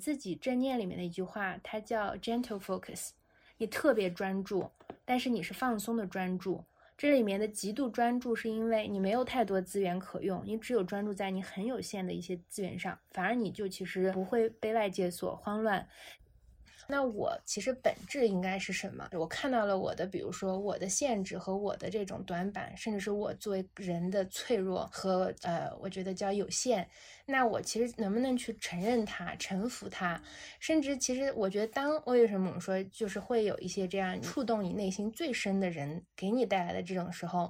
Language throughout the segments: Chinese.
自己正念里面的一句话，它叫 gentle focus，你特别专注，但是你是放松的专注。这里面的极度专注，是因为你没有太多资源可用，你只有专注在你很有限的一些资源上，反而你就其实不会被外界所慌乱。那我其实本质应该是什么？我看到了我的，比如说我的限制和我的这种短板，甚至是我作为人的脆弱和呃，我觉得叫有限。那我其实能不能去承认它、臣服它？甚至其实我觉得，当为什么我们说就是会有一些这样触动你内心最深的人给你带来的这种时候，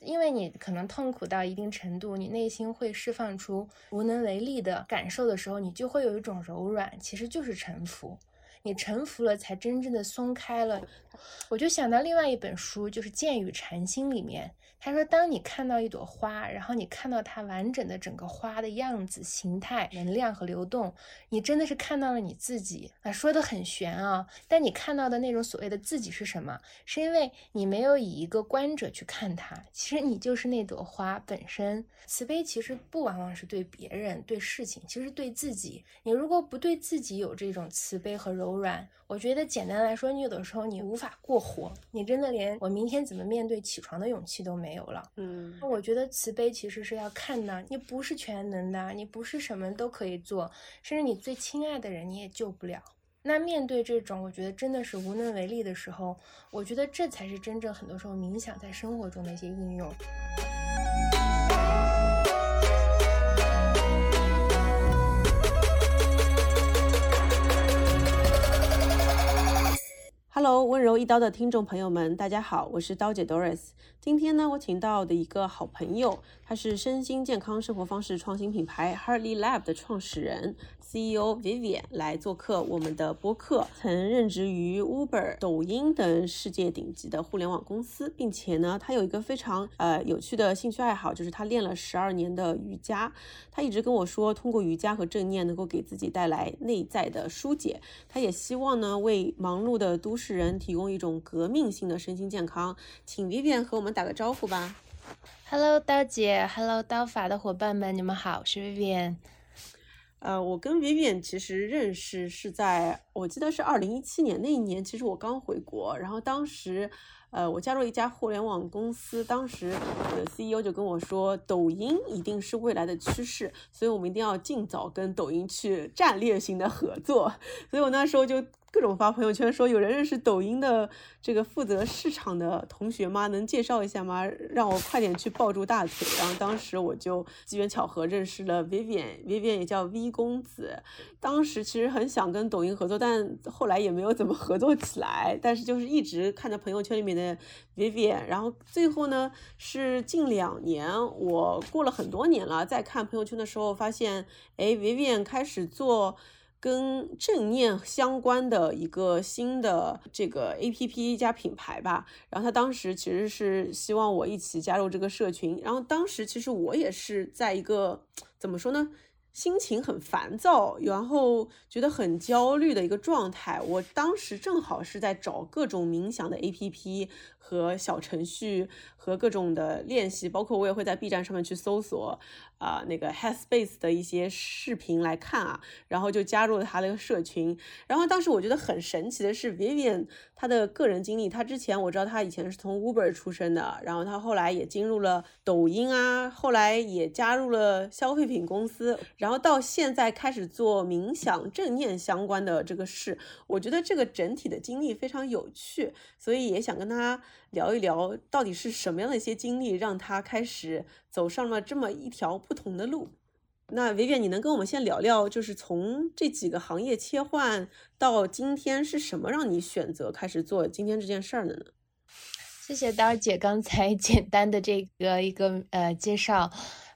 因为你可能痛苦到一定程度，你内心会释放出无能为力的感受的时候，你就会有一种柔软，其实就是臣服。你臣服了，才真正的松开了。我就想到另外一本书，就是《剑与禅心》里面。他说：“当你看到一朵花，然后你看到它完整的整个花的样子、形态、能量和流动，你真的是看到了你自己啊！说的很玄啊，但你看到的那种所谓的自己是什么？是因为你没有以一个观者去看它，其实你就是那朵花本身。慈悲其实不往往是对别人、对事情，其实对自己。你如果不对自己有这种慈悲和柔软，我觉得简单来说，你有的时候你无法过活，你真的连我明天怎么面对起床的勇气都没有了。嗯，那我觉得慈悲其实是要看的你不是全能的，你不是什么都可以做，甚至你最亲爱的人你也救不了。那面对这种我觉得真的是无能为力的时候，我觉得这才是真正很多时候冥想在生活中的一些应用。Hello，温柔一刀的听众朋友们，大家好，我是刀姐 Doris。今天呢，我请到的一个好朋友，他是身心健康生活方式创新品牌 Hardly Lab 的创始人 CEO Vivian 来做客我们的播客。曾任职于 Uber、抖音等世界顶级的互联网公司，并且呢，他有一个非常呃有趣的兴趣爱好，就是他练了十二年的瑜伽。他一直跟我说，通过瑜伽和正念能够给自己带来内在的疏解。他也希望呢，为忙碌的都市人提供一种革命性的身心健康。请 Vivian 和我们。打个招呼吧，Hello，刀姐，Hello，刀法的伙伴们，你们好，我是 Vivian。呃，我跟 Vivian 其实认识是在我记得是二零一七年那一年，其实我刚回国，然后当时。呃，我加入一家互联网公司，当时我的 CEO 就跟我说，抖音一定是未来的趋势，所以我们一定要尽早跟抖音去战略性的合作。所以我那时候就各种发朋友圈说，有人认识抖音的这个负责市场的同学吗？能介绍一下吗？让我快点去抱住大腿。然后当时我就机缘巧合认识了 Vivian，Vivian 也叫 V 公子。当时其实很想跟抖音合作，但后来也没有怎么合作起来。但是就是一直看着朋友圈里面的。Vivian，然后最后呢是近两年，我过了很多年了，在看朋友圈的时候发现，哎，Vivian 开始做跟正念相关的一个新的这个 APP 加品牌吧。然后他当时其实是希望我一起加入这个社群，然后当时其实我也是在一个怎么说呢？心情很烦躁，然后觉得很焦虑的一个状态。我当时正好是在找各种冥想的 APP 和小程序和各种的练习，包括我也会在 B 站上面去搜索。啊，那个 Headspace 的一些视频来看啊，然后就加入了他那个社群。然后当时我觉得很神奇的是，Vivian 他的个人经历，他之前我知道他以前是从 Uber 出身的，然后他后来也进入了抖音啊，后来也加入了消费品公司，然后到现在开始做冥想正念相关的这个事。我觉得这个整体的经历非常有趣，所以也想跟他聊一聊，到底是什么样的一些经历让他开始走上了这么一条。不同的路，那维远，你能跟我们先聊聊，就是从这几个行业切换到今天是什么让你选择开始做今天这件事儿的呢？谢谢刀姐刚才 简单的这个一个呃介绍。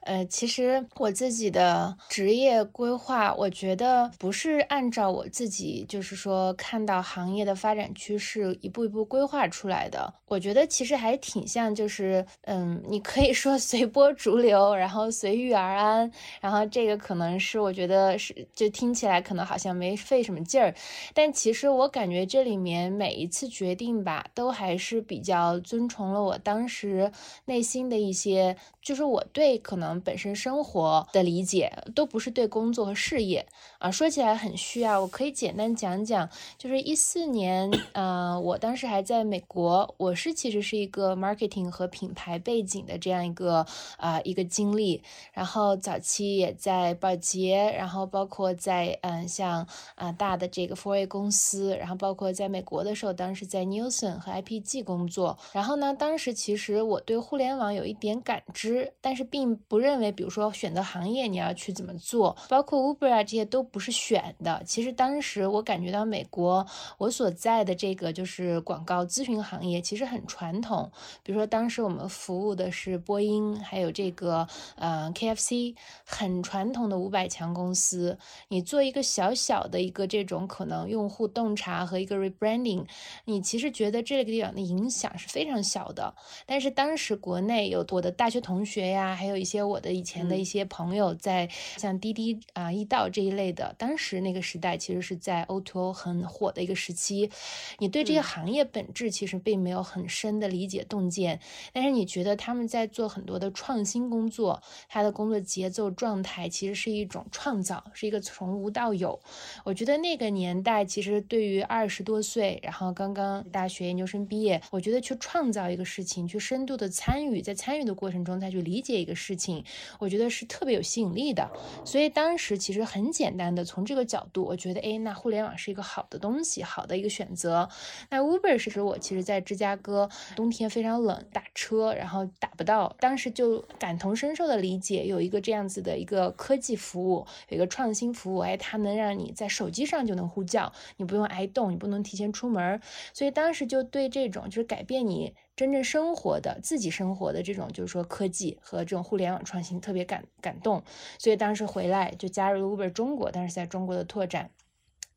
呃，其实我自己的职业规划，我觉得不是按照我自己，就是说看到行业的发展趋势一步一步规划出来的。我觉得其实还挺像，就是嗯，你可以说随波逐流，然后随遇而安，然后这个可能是我觉得是，就听起来可能好像没费什么劲儿，但其实我感觉这里面每一次决定吧，都还是比较遵从了我当时内心的一些就是我对可能本身生活的理解，都不是对工作和事业啊。说起来很虚啊，我可以简单讲讲，就是一四年，呃，我当时还在美国，我是其实是一个 marketing 和品牌背景的这样一个啊一个经历，然后早期也在宝洁，然后包括在嗯像啊大的这个 f o r a 公司，然后包括在美国的时候，当时在 Nielsen 和 IPG 工作，然后呢，当时其实我对互联网有一点感知。但是并不认为，比如说选择行业你要去怎么做，包括 Uber 啊这些都不是选的。其实当时我感觉到美国我所在的这个就是广告咨询行业其实很传统。比如说当时我们服务的是波音，还有这个呃 KFC，很传统的五百强公司。你做一个小小的一个这种可能用户洞察和一个 rebranding，你其实觉得这个地方的影响是非常小的。但是当时国内有我的大学同呀，还有一些我的以前的一些朋友，在像滴滴啊、易到这一类的，当时那个时代其实是在 O2O 很火的一个时期。你对这个行业本质其实并没有很深的理解洞见，但是你觉得他们在做很多的创新工作，他的工作节奏状态其实是一种创造，是一个从无到有。我觉得那个年代其实对于二十多岁，然后刚刚大学研究生毕业，我觉得去创造一个事情，去深度的参与，在参与的过程中再去理解一个事情，我觉得是特别有吸引力的。所以当时其实很简单的从这个角度，我觉得，哎，那互联网是一个好的东西，好的一个选择。那 Uber 是指我其实在芝加哥冬天非常冷，打车然后打不到，当时就感同身受的理解，有一个这样子的一个科技服务，有一个创新服务，哎，它能让你在手机上就能呼叫，你不用挨冻，你不能提前出门，所以当时就对这种就是改变你。真正生活的自己生活的这种，就是说科技和这种互联网创新特别感感动，所以当时回来就加入了 Uber 中国，但是在中国的拓展。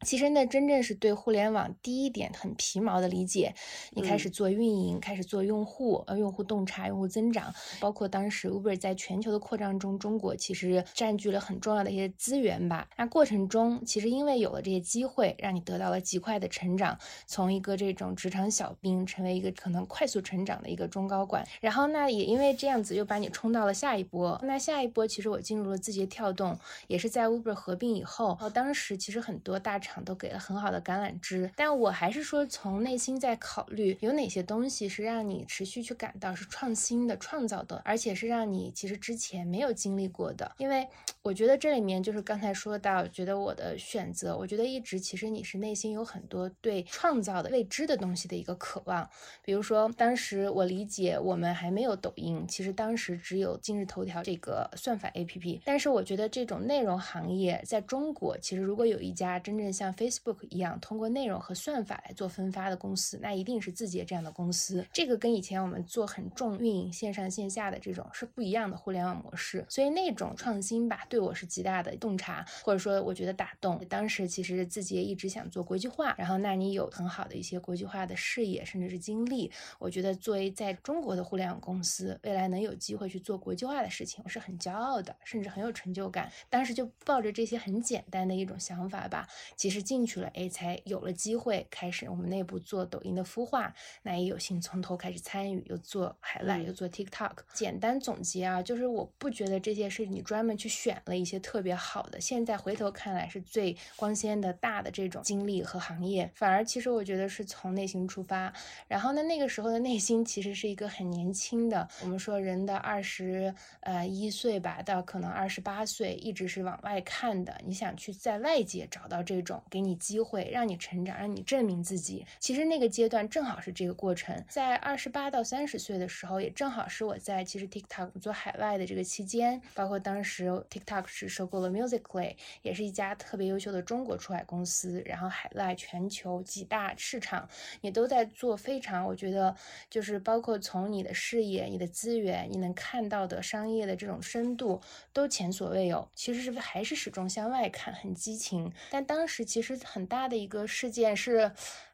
其实呢，真正是对互联网第一点很皮毛的理解。你开始做运营，开始做用户，呃，用户洞察、用户增长，包括当时 Uber 在全球的扩张中，中国其实占据了很重要的一些资源吧。那过程中，其实因为有了这些机会，让你得到了极快的成长，从一个这种职场小兵，成为一个可能快速成长的一个中高管。然后那也因为这样子，又把你冲到了下一波。那下一波，其实我进入了字节跳动，也是在 Uber 合并以后。当时其实很多大。都给了很好的橄榄枝，但我还是说从内心在考虑有哪些东西是让你持续去感到是创新的、创造的，而且是让你其实之前没有经历过的。因为我觉得这里面就是刚才说到，觉得我的选择，我觉得一直其实你是内心有很多对创造的未知的东西的一个渴望。比如说当时我理解我们还没有抖音，其实当时只有今日头条这个算法 APP，但是我觉得这种内容行业在中国，其实如果有一家真正像 Facebook 一样通过内容和算法来做分发的公司，那一定是字节这样的公司。这个跟以前我们做很重运营线上线下的这种是不一样的互联网模式。所以那种创新吧，对我是极大的洞察，或者说我觉得打动。当时其实自己也一直想做国际化，然后那你有很好的一些国际化的视野，甚至是经历，我觉得作为在中国的互联网公司，未来能有机会去做国际化的事情，我是很骄傲的，甚至很有成就感。当时就抱着这些很简单的一种想法吧，其实进。去了，哎，才有了机会开始我们内部做抖音的孵化，那也有幸从头开始参与，又做海外，又做 TikTok。简单总结啊，就是我不觉得这些是你专门去选了一些特别好的，现在回头看来是最光鲜的大的这种经历和行业，反而其实我觉得是从内心出发。然后呢，那个时候的内心其实是一个很年轻的，我们说人的二十呃一岁吧，到可能二十八岁，一直是往外看的，你想去在外界找到这种给你。机会让你成长，让你证明自己。其实那个阶段正好是这个过程，在二十八到三十岁的时候，也正好是我在其实 TikTok 做海外的这个期间，包括当时 Tik Tik 是收购了 Musically，也是一家特别优秀的中国出海公司。然后海外全球几大市场也都在做非常，我觉得就是包括从你的视野、你的资源、你能看到的商业的这种深度都前所未有。其实是不是还是始终向外看，很激情？但当时其实。很大的一个事件是，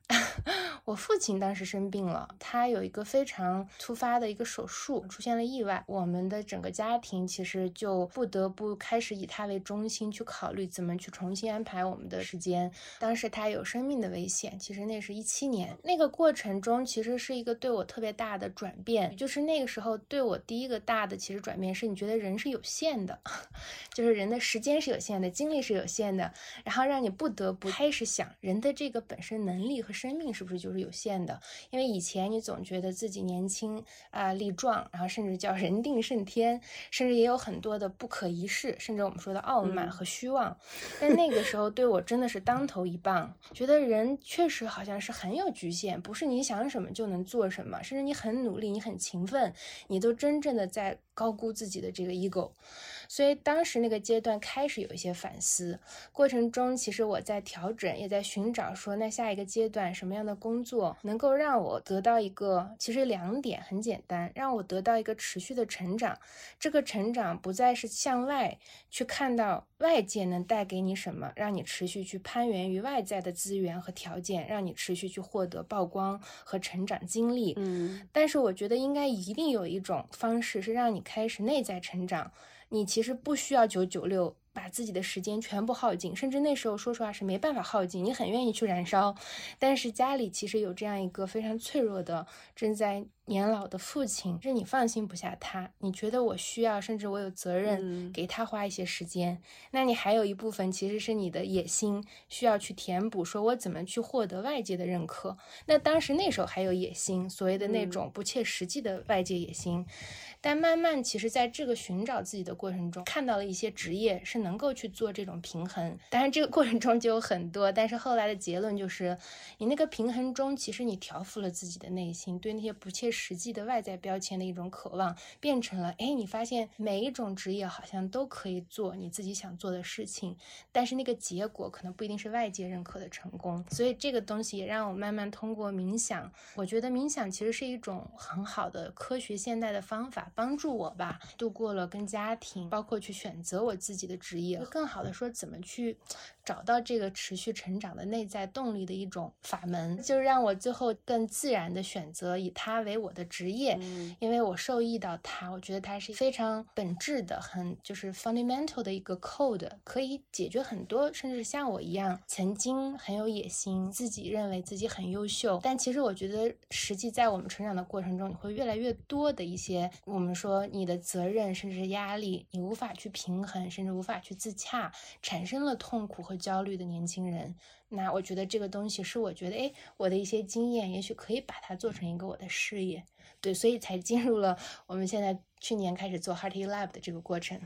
我父亲当时生病了，他有一个非常突发的一个手术，出现了意外。我们的整个家庭其实就不得不开始以他为中心去考虑怎么去重新安排我们的时间。当时他有生命的危险，其实那是一七年，那个过程中其实是一个对我特别大的转变，就是那个时候对我第一个大的其实转变是你觉得人是有限的，就是人的时间是有限的，精力是有限的，然后让你不得不开始想人的这个本身能力和生命是不是就是有限的？因为以前你总觉得自己年轻啊力壮，然后甚至叫人定胜天，甚至也有很多的不可一世，甚至我们说的傲慢和虚妄。但那个时候对我真的是当头一棒，觉得人确实好像是很有局限，不是你想什么就能做什么，甚至你很努力，你很勤奋，你都真正的在高估自己的这个 ego。所以当时那个阶段开始有一些反思，过程中其实我在调整，也在寻找说那下一个阶段什么样的工作能够让我得到一个，其实两点很简单，让我得到一个持续的成长。这个成长不再是向外去看到外界能带给你什么，让你持续去攀援于外在的资源和条件，让你持续去获得曝光和成长经历。嗯，但是我觉得应该一定有一种方式是让你开始内在成长。你其实不需要九九六，把自己的时间全部耗尽，甚至那时候说实话是没办法耗尽。你很愿意去燃烧，但是家里其实有这样一个非常脆弱的、正在年老的父亲，是你放心不下他。你觉得我需要，甚至我有责任给他花一些时间。那你还有一部分其实是你的野心需要去填补，说我怎么去获得外界的认可？那当时那时候还有野心，所谓的那种不切实际的外界野心。但慢慢，其实在这个寻找自己的过程中，看到了一些职业是能够去做这种平衡。当然，这个过程中就有很多，但是后来的结论就是，你那个平衡中，其实你调服了自己的内心，对那些不切实际的外在标签的一种渴望，变成了，哎，你发现每一种职业好像都可以做你自己想做的事情，但是那个结果可能不一定是外界认可的成功。所以这个东西也让我慢慢通过冥想，我觉得冥想其实是一种很好的科学现代的方法。帮助我吧，度过了跟家庭，包括去选择我自己的职业，更好的说怎么去。找到这个持续成长的内在动力的一种法门，就让我最后更自然的选择以它为我的职业，因为我受益到它，我觉得它是非常本质的，很就是 fundamental 的一个 code，可以解决很多，甚至像我一样曾经很有野心，自己认为自己很优秀，但其实我觉得实际在我们成长的过程中，你会越来越多的一些我们说你的责任甚至是压力，你无法去平衡，甚至无法去自洽，产生了痛苦和。焦虑的年轻人，那我觉得这个东西是我觉得，哎，我的一些经验，也许可以把它做成一个我的事业，对，所以才进入了我们现在去年开始做 Hearty Lab 的这个过程。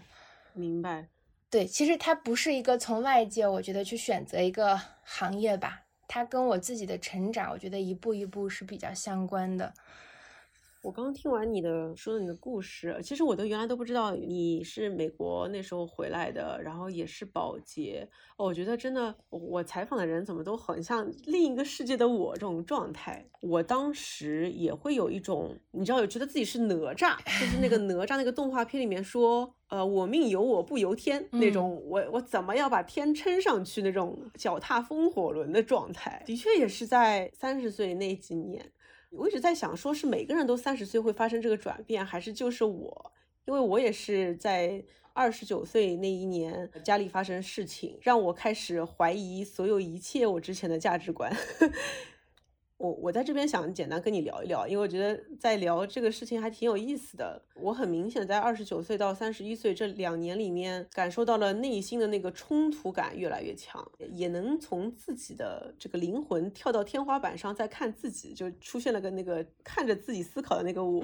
明白，对，其实它不是一个从外界，我觉得去选择一个行业吧，它跟我自己的成长，我觉得一步一步是比较相关的。我刚刚听完你的说的你的故事，其实我都原来都不知道你是美国那时候回来的，然后也是保洁。我觉得真的，我采访的人怎么都很像另一个世界的我这种状态。我当时也会有一种，你知道，有觉得自己是哪吒，就是那个 哪吒那个动画片里面说，呃，我命由我不由天那种，我我怎么要把天撑上去那种脚踏风火轮的状态。的确也是在三十岁那几年。我一直在想，说是每个人都三十岁会发生这个转变，还是就是我？因为我也是在二十九岁那一年，家里发生事情，让我开始怀疑所有一切我之前的价值观。我我在这边想简单跟你聊一聊，因为我觉得在聊这个事情还挺有意思的。我很明显在二十九岁到三十一岁这两年里面，感受到了内心的那个冲突感越来越强，也能从自己的这个灵魂跳到天花板上再看自己，就出现了个那个看着自己思考的那个我。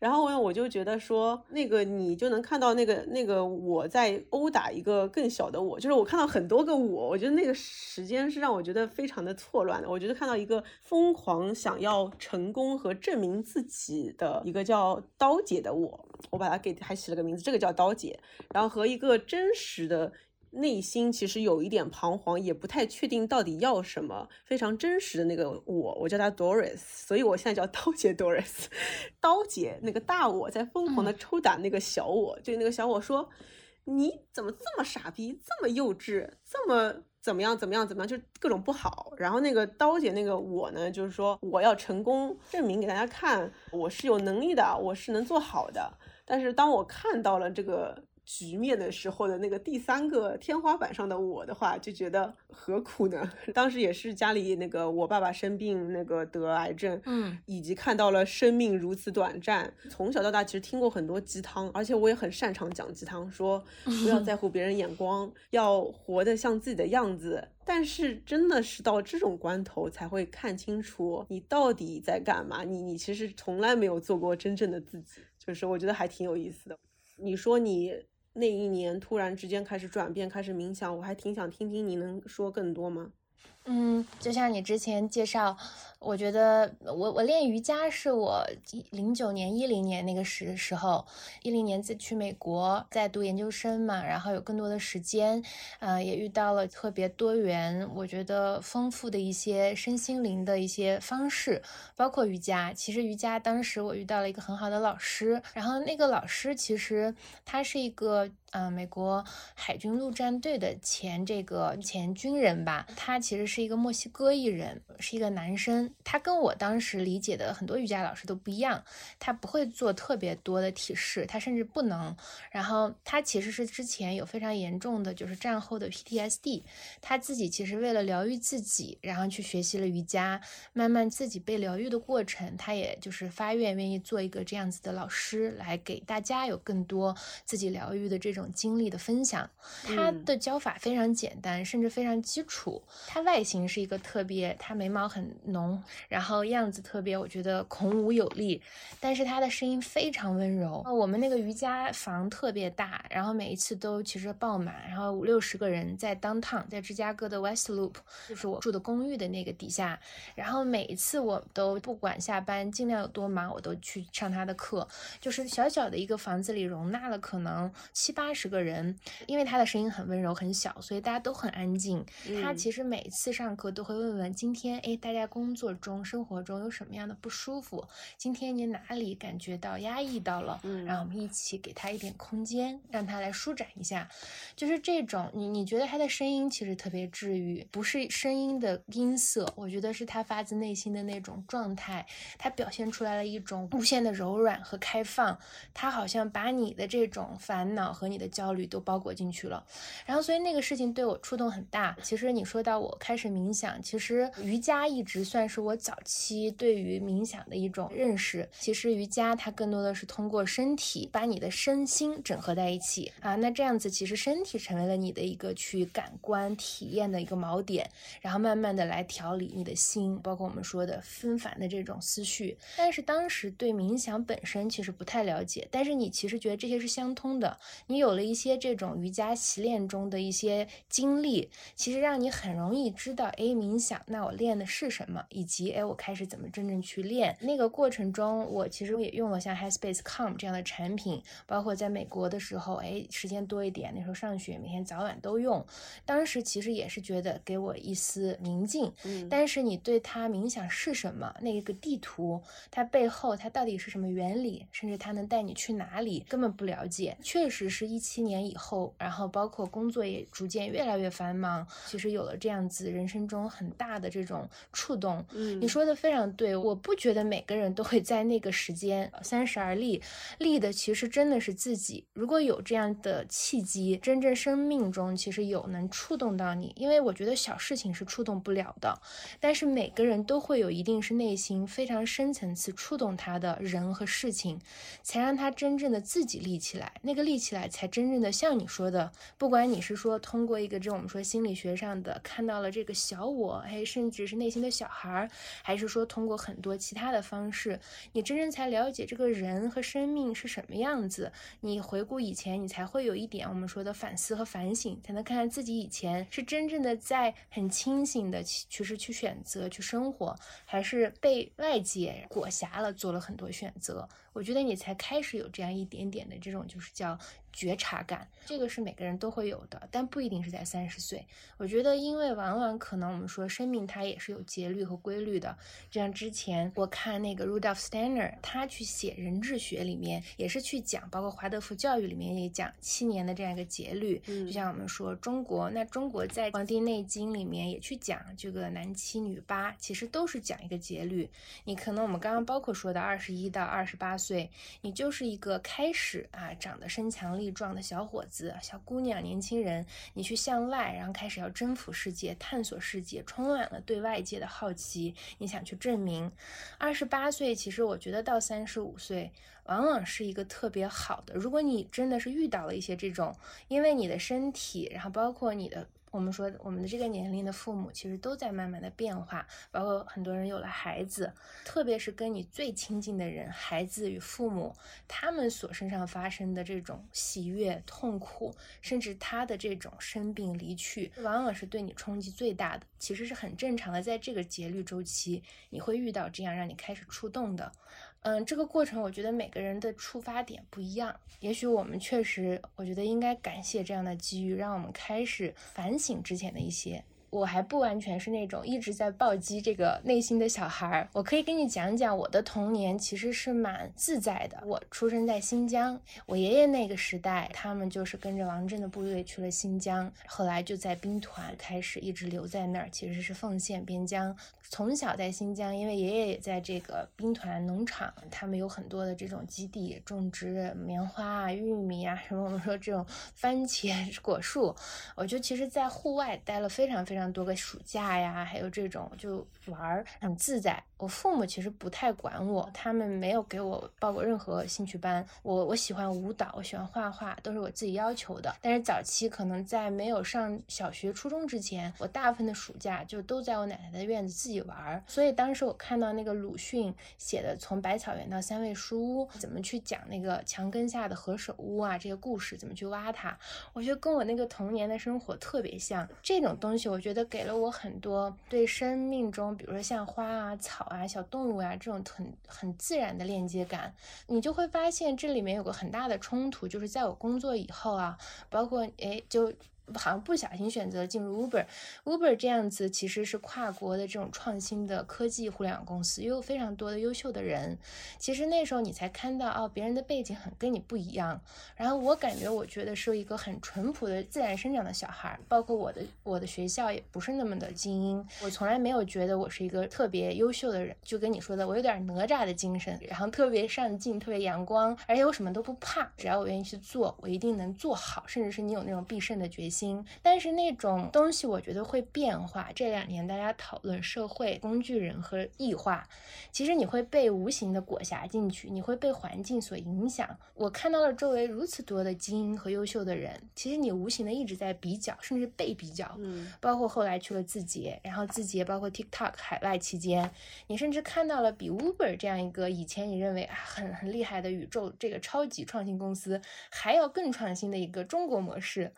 然后我我就觉得说，那个你就能看到那个那个我在殴打一个更小的我，就是我看到很多个我，我觉得那个时间是让我觉得非常的错乱的。我觉得看到一个风。疯狂想要成功和证明自己的一个叫刀姐的我，我把它给还起了个名字，这个叫刀姐。然后和一个真实的内心其实有一点彷徨，也不太确定到底要什么，非常真实的那个我，我叫她 Doris，所以我现在叫刀姐 Doris。刀姐那个大我在疯狂的抽打那个小我，就那个小我说：“你怎么这么傻逼，这么幼稚，这么……”怎么样怎么样怎么样，就各种不好。然后那个刀姐那个我呢，就是说我要成功，证明给大家看我是有能力的，我是能做好的。但是当我看到了这个。局面的时候的那个第三个天花板上的我的话，就觉得何苦呢？当时也是家里那个我爸爸生病，那个得癌症，嗯，以及看到了生命如此短暂。从小到大其实听过很多鸡汤，而且我也很擅长讲鸡汤，说 不要在乎别人眼光，要活得像自己的样子。但是真的是到这种关头才会看清楚你到底在干嘛。你你其实从来没有做过真正的自己，就是我觉得还挺有意思的。你说你。那一年突然之间开始转变，开始冥想，我还挺想听听你能说更多吗？嗯，就像你之前介绍，我觉得我我练瑜伽是我零九年一零年那个时时候，一零年去美国在读研究生嘛，然后有更多的时间，呃，也遇到了特别多元，我觉得丰富的一些身心灵的一些方式，包括瑜伽。其实瑜伽当时我遇到了一个很好的老师，然后那个老师其实他是一个。嗯，美国海军陆战队的前这个前军人吧，他其实是一个墨西哥艺人，是一个男生。他跟我当时理解的很多瑜伽老师都不一样，他不会做特别多的体式，他甚至不能。然后他其实是之前有非常严重的就是战后的 PTSD，他自己其实为了疗愈自己，然后去学习了瑜伽，慢慢自己被疗愈的过程，他也就是发愿愿意做一个这样子的老师，来给大家有更多自己疗愈的这种。经历的分享，他的教法非常简单，甚至非常基础。他外形是一个特别，他眉毛很浓，然后样子特别，我觉得孔武有力。但是他的声音非常温柔。我们那个瑜伽房特别大，然后每一次都其实爆满，然后五六十个人在 downtown，在芝加哥的 West Loop，就是我住的公寓的那个底下。然后每一次我都不管下班，尽量有多忙，我都去上他的课。就是小小的一个房子里容纳了可能七八。十个人，因为他的声音很温柔很小，所以大家都很安静。他其实每次上课都会问问今天，哎，大家工作中、生活中有什么样的不舒服？今天你哪里感觉到压抑到了？嗯，让我们一起给他一点空间，让他来舒展一下。就是这种，你你觉得他的声音其实特别治愈，不是声音的音色，我觉得是他发自内心的那种状态，他表现出来了一种无限的柔软和开放。他好像把你的这种烦恼和你的焦虑都包裹进去了，然后所以那个事情对我触动很大。其实你说到我开始是冥想，其实瑜伽一直算是我早期对于冥想的一种认识。其实瑜伽它更多的是通过身体把你的身心整合在一起啊，那这样子其实身体成为了你的一个去感官体验的一个锚点，然后慢慢的来调理你的心，包括我们说的纷繁的这种思绪。但是当时对冥想本身其实不太了解，但是你其实觉得这些是相通的，你有。了一些这种瑜伽习练中的一些经历，其实让你很容易知道，哎，冥想，那我练的是什么，以及哎，我开始怎么真正去练。那个过程中，我其实也用了像 Headspace Calm 这样的产品，包括在美国的时候，哎，时间多一点，那时候上学，每天早晚都用。当时其实也是觉得给我一丝宁静。嗯。但是你对它冥想是什么，那个地图，它背后它到底是什么原理，甚至它能带你去哪里，根本不了解。确实是一。七年以后，然后包括工作也逐渐越来越繁忙，其实有了这样子人生中很大的这种触动。嗯，你说的非常对，我不觉得每个人都会在那个时间三十而立，立的其实真的是自己。如果有这样的契机，真正生命中其实有能触动到你，因为我觉得小事情是触动不了的，但是每个人都会有一定是内心非常深层次触动他的人和事情，才让他真正的自己立起来，那个立起来才。真正的像你说的，不管你是说通过一个这种我们说心理学上的看到了这个小我，哎，甚至是内心的小孩儿，还是说通过很多其他的方式，你真正才了解这个人和生命是什么样子。你回顾以前，你才会有一点我们说的反思和反省，才能看看自己以前是真正的在很清醒的其实去选择去生活，还是被外界裹挟了做了很多选择。我觉得你才开始有这样一点点的这种就是叫。觉察感，这个是每个人都会有的，但不一定是在三十岁。我觉得，因为往往可能我们说生命它也是有节律和规律的。就像之前我看那个 Rudolf Steiner，他去写人质学里面也是去讲，包括华德福教育里面也讲七年的这样一个节律。就像我们说中国，那中国在《黄帝内经》里面也去讲这个男七女八，其实都是讲一个节律。你可能我们刚刚包括说的二十一到二十八岁，你就是一个开始啊，长得身强力壮的小伙子、小姑娘、年轻人，你去向外，然后开始要征服世界、探索世界，充满了对外界的好奇，你想去证明。二十八岁，其实我觉得到三十五岁，往往是一个特别好的。如果你真的是遇到了一些这种，因为你的身体，然后包括你的。我们说，我们的这个年龄的父母其实都在慢慢的变化，包括很多人有了孩子，特别是跟你最亲近的人，孩子与父母，他们所身上发生的这种喜悦、痛苦，甚至他的这种生病离去，往往是对你冲击最大的。其实是很正常的，在这个节律周期，你会遇到这样让你开始触动的。嗯，这个过程我觉得每个人的出发点不一样。也许我们确实，我觉得应该感谢这样的机遇，让我们开始反省之前的一些。我还不完全是那种一直在暴击这个内心的小孩儿。我可以跟你讲讲我的童年其实是蛮自在的。我出生在新疆，我爷爷那个时代，他们就是跟着王震的部队去了新疆，后来就在兵团开始一直留在那儿，其实是奉献边疆。从小在新疆，因为爷爷也在这个兵团农场，他们有很多的这种基地，种植棉花啊、玉米啊，什么我们说这种番茄 果树，我就其实，在户外待了非常非常多个暑假呀，还有这种就玩儿很自在。我父母其实不太管我，他们没有给我报过任何兴趣班。我我喜欢舞蹈，我喜欢画画，都是我自己要求的。但是早期可能在没有上小学、初中之前，我大部分的暑假就都在我奶奶的院子自己玩。所以当时我看到那个鲁迅写的《从百草园到三味书屋》，怎么去讲那个墙根下的何首乌啊这些故事，怎么去挖它，我觉得跟我那个童年的生活特别像。这种东西我觉得给了我很多对生命中，比如说像花啊、草。啊小动物呀，这种很很自然的链接感，你就会发现这里面有个很大的冲突，就是在我工作以后啊，包括哎就。好像不小心选择进入 Uber，Uber 这样子其实是跨国的这种创新的科技互联网公司，也有非常多的优秀的人。其实那时候你才看到哦，别人的背景很跟你不一样。然后我感觉，我觉得是一个很淳朴的自然生长的小孩。包括我的我的学校也不是那么的精英，我从来没有觉得我是一个特别优秀的人。就跟你说的，我有点哪吒的精神，然后特别上进，特别阳光，而且我什么都不怕，只要我愿意去做，我一定能做好。甚至是你有那种必胜的决心。心，但是那种东西我觉得会变化。这两年大家讨论社会工具人和异化，其实你会被无形的裹挟进去，你会被环境所影响。我看到了周围如此多的精英和优秀的人，其实你无形的一直在比较，甚至被比较。嗯，包括后来去了字节，然后字节包括 TikTok 海外期间，你甚至看到了比 Uber 这样一个以前你认为很很厉害的宇宙这个超级创新公司，还要更创新的一个中国模式。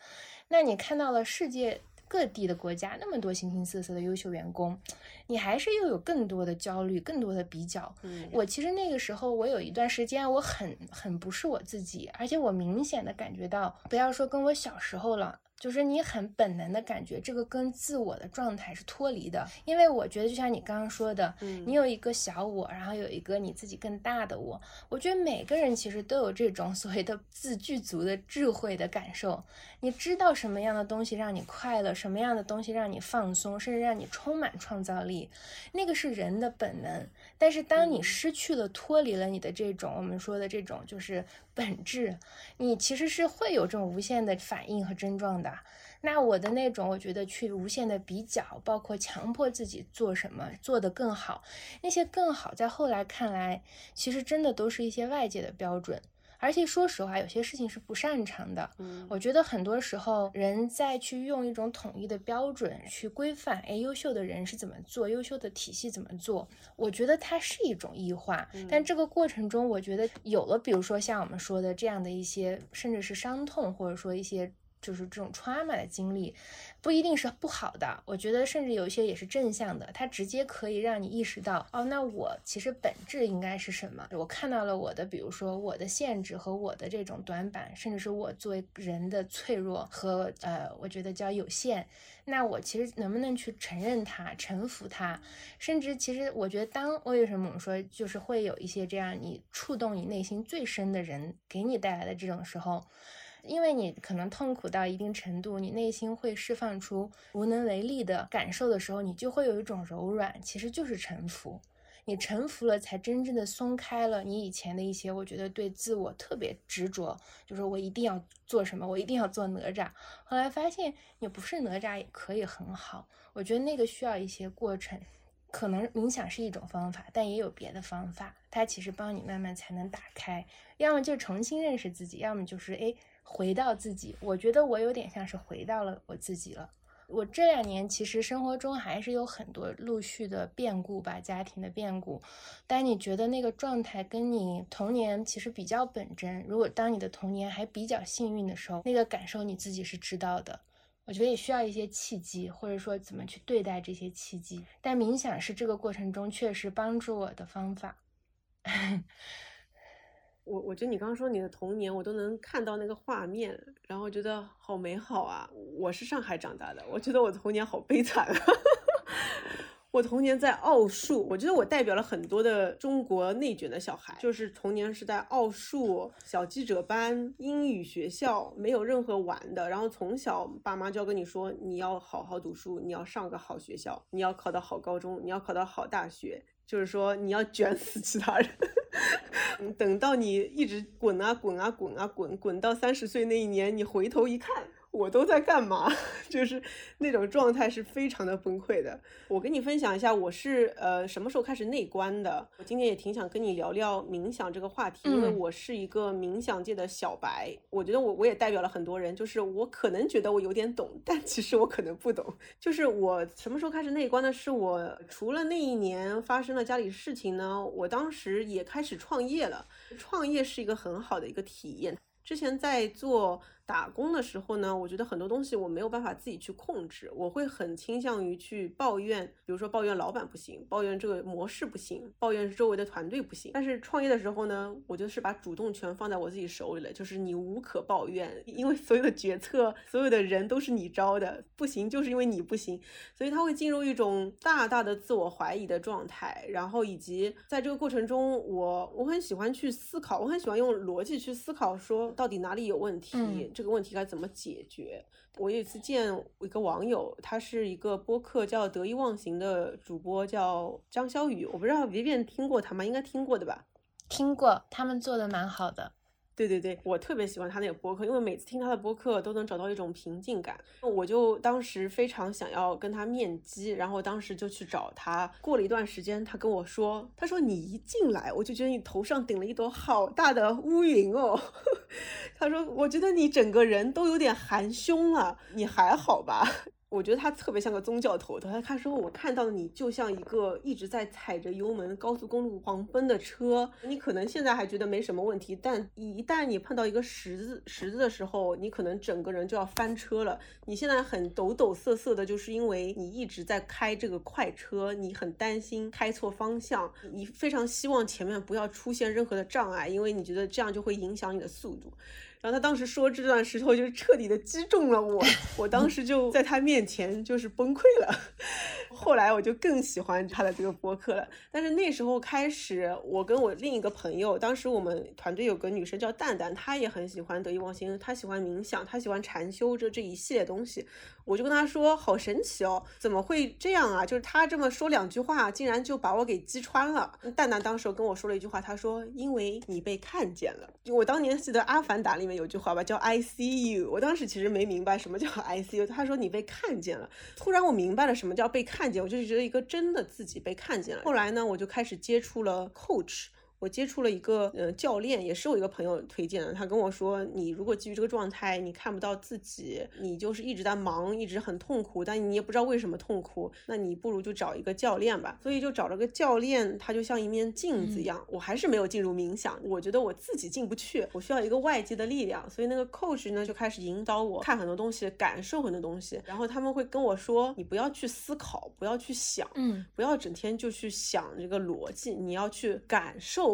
那你看到了世界各地的国家那么多形形色色的优秀员工，你还是又有更多的焦虑，更多的比较。嗯，我其实那个时候，我有一段时间，我很很不是我自己，而且我明显的感觉到，不要说跟我小时候了。就是你很本能的感觉，这个跟自我的状态是脱离的，因为我觉得就像你刚刚说的，嗯，你有一个小我，然后有一个你自己更大的我。我觉得每个人其实都有这种所谓的 自具足的智慧的感受。你知道什么样的东西让你快乐，什么样的东西让你放松，甚至让你充满创造力，那个是人的本能。但是当你失去了、脱离了你的这种我们说的这种就是本质，你其实是会有这种无限的反应和症状的。那我的那种，我觉得去无限的比较，包括强迫自己做什么做得更好，那些更好，在后来看来，其实真的都是一些外界的标准。而且说实话，有些事情是不擅长的。嗯，我觉得很多时候人在去用一种统一的标准去规范，哎，优秀的人是怎么做，优秀的体系怎么做？我觉得它是一种异化。但这个过程中，我觉得有了，比如说像我们说的这样的一些，甚至是伤痛，或者说一些。就是这种 trauma 的经历，不一定是不好的。我觉得甚至有一些也是正向的，它直接可以让你意识到，哦，那我其实本质应该是什么？我看到了我的，比如说我的限制和我的这种短板，甚至是我作为人的脆弱和呃，我觉得叫有限。那我其实能不能去承认它、臣服它？甚至其实我觉得，当为什么我们说就是会有一些这样你触动你内心最深的人给你带来的这种时候，因为你可能痛苦到一定程度，你内心会释放出无能为力的感受的时候，你就会有一种柔软，其实就是臣服。你臣服了，才真正的松开了你以前的一些，我觉得对自我特别执着，就是我一定要做什么，我一定要做哪吒。后来发现你不是哪吒也可以很好，我觉得那个需要一些过程，可能冥想是一种方法，但也有别的方法，它其实帮你慢慢才能打开，要么就重新认识自己，要么就是哎回到自己。我觉得我有点像是回到了我自己了。我这两年其实生活中还是有很多陆续的变故吧，家庭的变故。但你觉得那个状态跟你童年其实比较本真。如果当你的童年还比较幸运的时候，那个感受你自己是知道的。我觉得也需要一些契机，或者说怎么去对待这些契机。但冥想是这个过程中确实帮助我的方法。我我觉得你刚刚说你的童年，我都能看到那个画面，然后觉得好美好啊！我是上海长大的，我觉得我童年好悲惨。我童年在奥数，我觉得我代表了很多的中国内卷的小孩，就是童年是在奥数、小记者班、英语学校，没有任何玩的。然后从小爸妈就要跟你说，你要好好读书，你要上个好学校，你要考到好高中，你要考到好大学。就是说，你要卷死其他人，等到你一直滚啊滚啊滚啊滚，滚到三十岁那一年，你回头一看。我都在干嘛？就是那种状态是非常的崩溃的。我跟你分享一下，我是呃什么时候开始内观的？我今天也挺想跟你聊聊冥想这个话题，因为我是一个冥想界的小白。我觉得我我也代表了很多人，就是我可能觉得我有点懂，但其实我可能不懂。就是我什么时候开始内观的？是我除了那一年发生了家里事情呢，我当时也开始创业了。创业是一个很好的一个体验。之前在做。打工的时候呢，我觉得很多东西我没有办法自己去控制，我会很倾向于去抱怨，比如说抱怨老板不行，抱怨这个模式不行，抱怨周围的团队不行。但是创业的时候呢，我就是把主动权放在我自己手里了，就是你无可抱怨，因为所有的决策，所有的人都是你招的，不行就是因为你不行，所以他会进入一种大大的自我怀疑的状态，然后以及在这个过程中，我我很喜欢去思考，我很喜欢用逻辑去思考，说到底哪里有问题。这个问题该怎么解决？我有一次见一个网友，他是一个播客叫《得意忘形》的主播，叫张潇雨。我不知道 Vivian 听过他吗？应该听过的吧？听过，他们做的蛮好的。对对对，我特别喜欢他那个播客，因为每次听他的播客都能找到一种平静感。我就当时非常想要跟他面基，然后当时就去找他。过了一段时间，他跟我说：“他说你一进来，我就觉得你头上顶了一朵好大的乌云哦。”他说：“我觉得你整个人都有点含胸了，你还好吧？”我觉得他特别像个宗教头头。他他说我看到你就像一个一直在踩着油门高速公路狂奔的车。你可能现在还觉得没什么问题，但一旦你碰到一个十字十字的时候，你可能整个人就要翻车了。你现在很抖抖瑟瑟的，就是因为你一直在开这个快车，你很担心开错方向，你非常希望前面不要出现任何的障碍，因为你觉得这样就会影响你的速度。然后他当时说这段时候就彻底的击中了我，我当时就在他面前就是崩溃了。后来我就更喜欢他的这个播客了。但是那时候开始，我跟我另一个朋友，当时我们团队有个女生叫蛋蛋，她也很喜欢得意忘形，她喜欢冥想，她喜欢禅修这这一系列东西。我就跟他说，好神奇哦，怎么会这样啊？就是他这么说两句话，竟然就把我给击穿了。蛋蛋当时跟我说了一句话，他说：“因为你被看见了。”我当年记得《阿凡达》里面有句话吧，叫 “I see you”。我当时其实没明白什么叫 “I see you”。他说你被看见了，突然我明白了什么叫被看见。我就觉得一个真的自己被看见了。后来呢，我就开始接触了 coach，我接触了一个呃教练，也是我一个朋友推荐的。他跟我说，你如果基于这个状态，你看不到自己，你就是一直在忙，一直很痛苦，但你也不知道为什么痛苦，那你不如就找一个教练吧。所以就找了个教练，他就像一面镜子一样。我还是没有进入冥想，我觉得我自己进不去，我需要一个外界的力量。所以那个 coach 呢就开始引导我看很多东西，感受很多东西。然后他们会跟我说，你不要去思考，不要去想，嗯，不要整天就去想这个逻辑，你要去感受。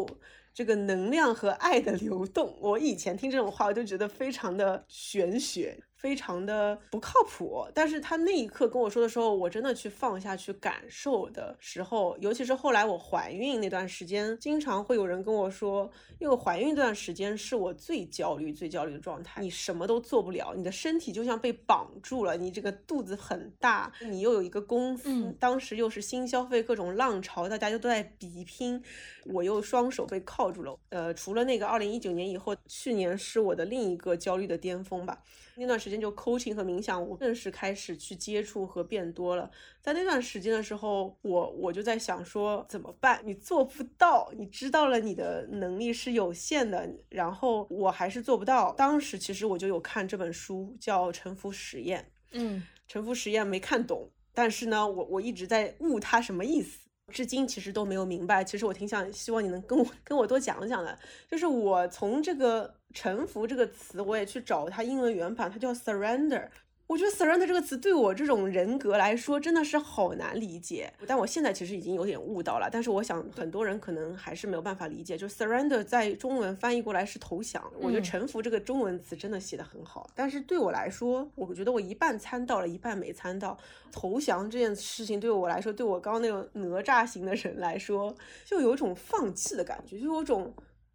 这个能量和爱的流动，我以前听这种话，我就觉得非常的玄学。非常的不靠谱，但是他那一刻跟我说的时候，我真的去放下去感受的时候，尤其是后来我怀孕那段时间，经常会有人跟我说，因为怀孕那段时间是我最焦虑、最焦虑的状态，你什么都做不了，你的身体就像被绑住了，你这个肚子很大，你又有一个公司，当时又是新消费各种浪潮，大家就都在比拼，我又双手被铐住了。呃，除了那个二零一九年以后，去年是我的另一个焦虑的巅峰吧。那段时间就 coaching 和冥想，我正式开始去接触和变多了。在那段时间的时候，我我就在想说怎么办？你做不到，你知道了你的能力是有限的，然后我还是做不到。当时其实我就有看这本书，叫《沉浮实验》。嗯，沉浮实验没看懂，但是呢，我我一直在悟它什么意思，至今其实都没有明白。其实我挺想希望你能跟我跟我多讲讲的，就是我从这个。臣服这个词，我也去找它英文原版，它叫 surrender。我觉得 surrender 这个词对我这种人格来说真的是好难理解。但我现在其实已经有点悟到了，但是我想很多人可能还是没有办法理解。就 surrender 在中文翻译过来是投降。我觉得臣服这个中文词真的写的很好，但是对我来说，我觉得我一半参到了，一半没参到。投降这件事情对我来说，对我刚刚那种哪吒型的人来说，就有一种放弃的感觉，就有种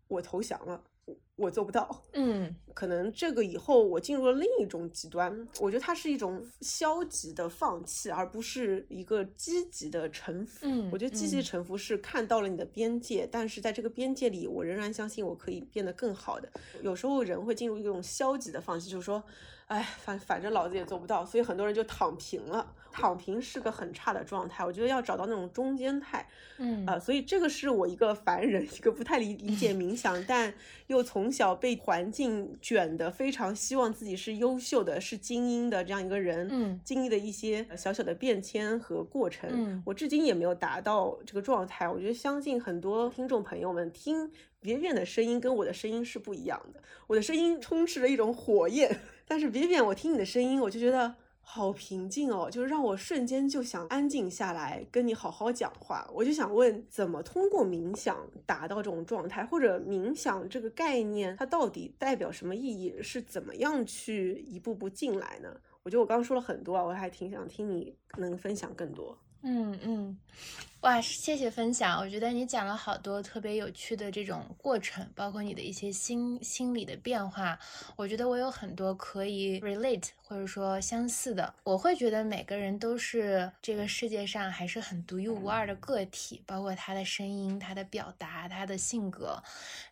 我投降了。我做不到，嗯，可能这个以后我进入了另一种极端，我觉得它是一种消极的放弃，而不是一个积极的臣服。嗯，我觉得积极臣服是看到了你的边界，但是在这个边界里，我仍然相信我可以变得更好的。有时候人会进入一种消极的放弃，就是说。哎，反反正老子也做不到，所以很多人就躺平了。躺平是个很差的状态，我觉得要找到那种中间态。嗯啊，所以这个是我一个凡人，一个不太理理解冥想，但又从小被环境卷的，非常希望自己是优秀的、是精英的这样一个人。嗯，经历的一些小小的变迁和过程，嗯，我至今也没有达到这个状态。我觉得相信很多听众朋友们听别人的声音跟我的声音是不一样的，我的声音充斥着一种火焰。但是别别我听你的声音，我就觉得好平静哦，就是让我瞬间就想安静下来，跟你好好讲话。我就想问，怎么通过冥想达到这种状态，或者冥想这个概念它到底代表什么意义？是怎么样去一步步进来呢？我觉得我刚说了很多啊，我还挺想听你能分享更多。嗯嗯。哇，谢谢分享！我觉得你讲了好多特别有趣的这种过程，包括你的一些心心理的变化。我觉得我有很多可以 relate 或者说相似的。我会觉得每个人都是这个世界上还是很独一无二的个体，包括他的声音、他的表达、他的性格。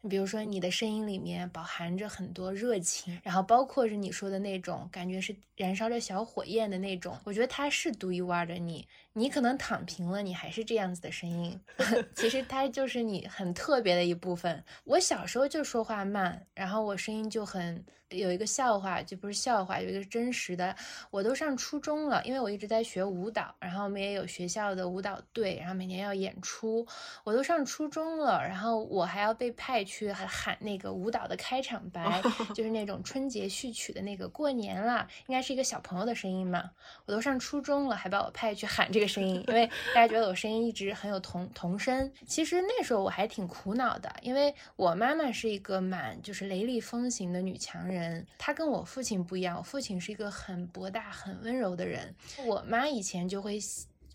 你比如说，你的声音里面饱含着很多热情，然后包括是你说的那种感觉是燃烧着小火焰的那种。我觉得他是独一无二的你。你可能躺平了，你还是这。样子的声音，其实它就是你很特别的一部分。我小时候就说话慢，然后我声音就很。有一个笑话，就不是笑话，有一个真实的。我都上初中了，因为我一直在学舞蹈，然后我们也有学校的舞蹈队，然后每年要演出。我都上初中了，然后我还要被派去喊那个舞蹈的开场白，就是那种春节序曲的那个过年了，应该是一个小朋友的声音嘛。我都上初中了，还把我派去喊这个声音，因为大家觉得我声音一直很有童童声。其实那时候我还挺苦恼的，因为我妈妈是一个蛮就是雷厉风行的女强人。她，跟我父亲不一样，我父亲是一个很博大、很温柔的人。我妈以前就会。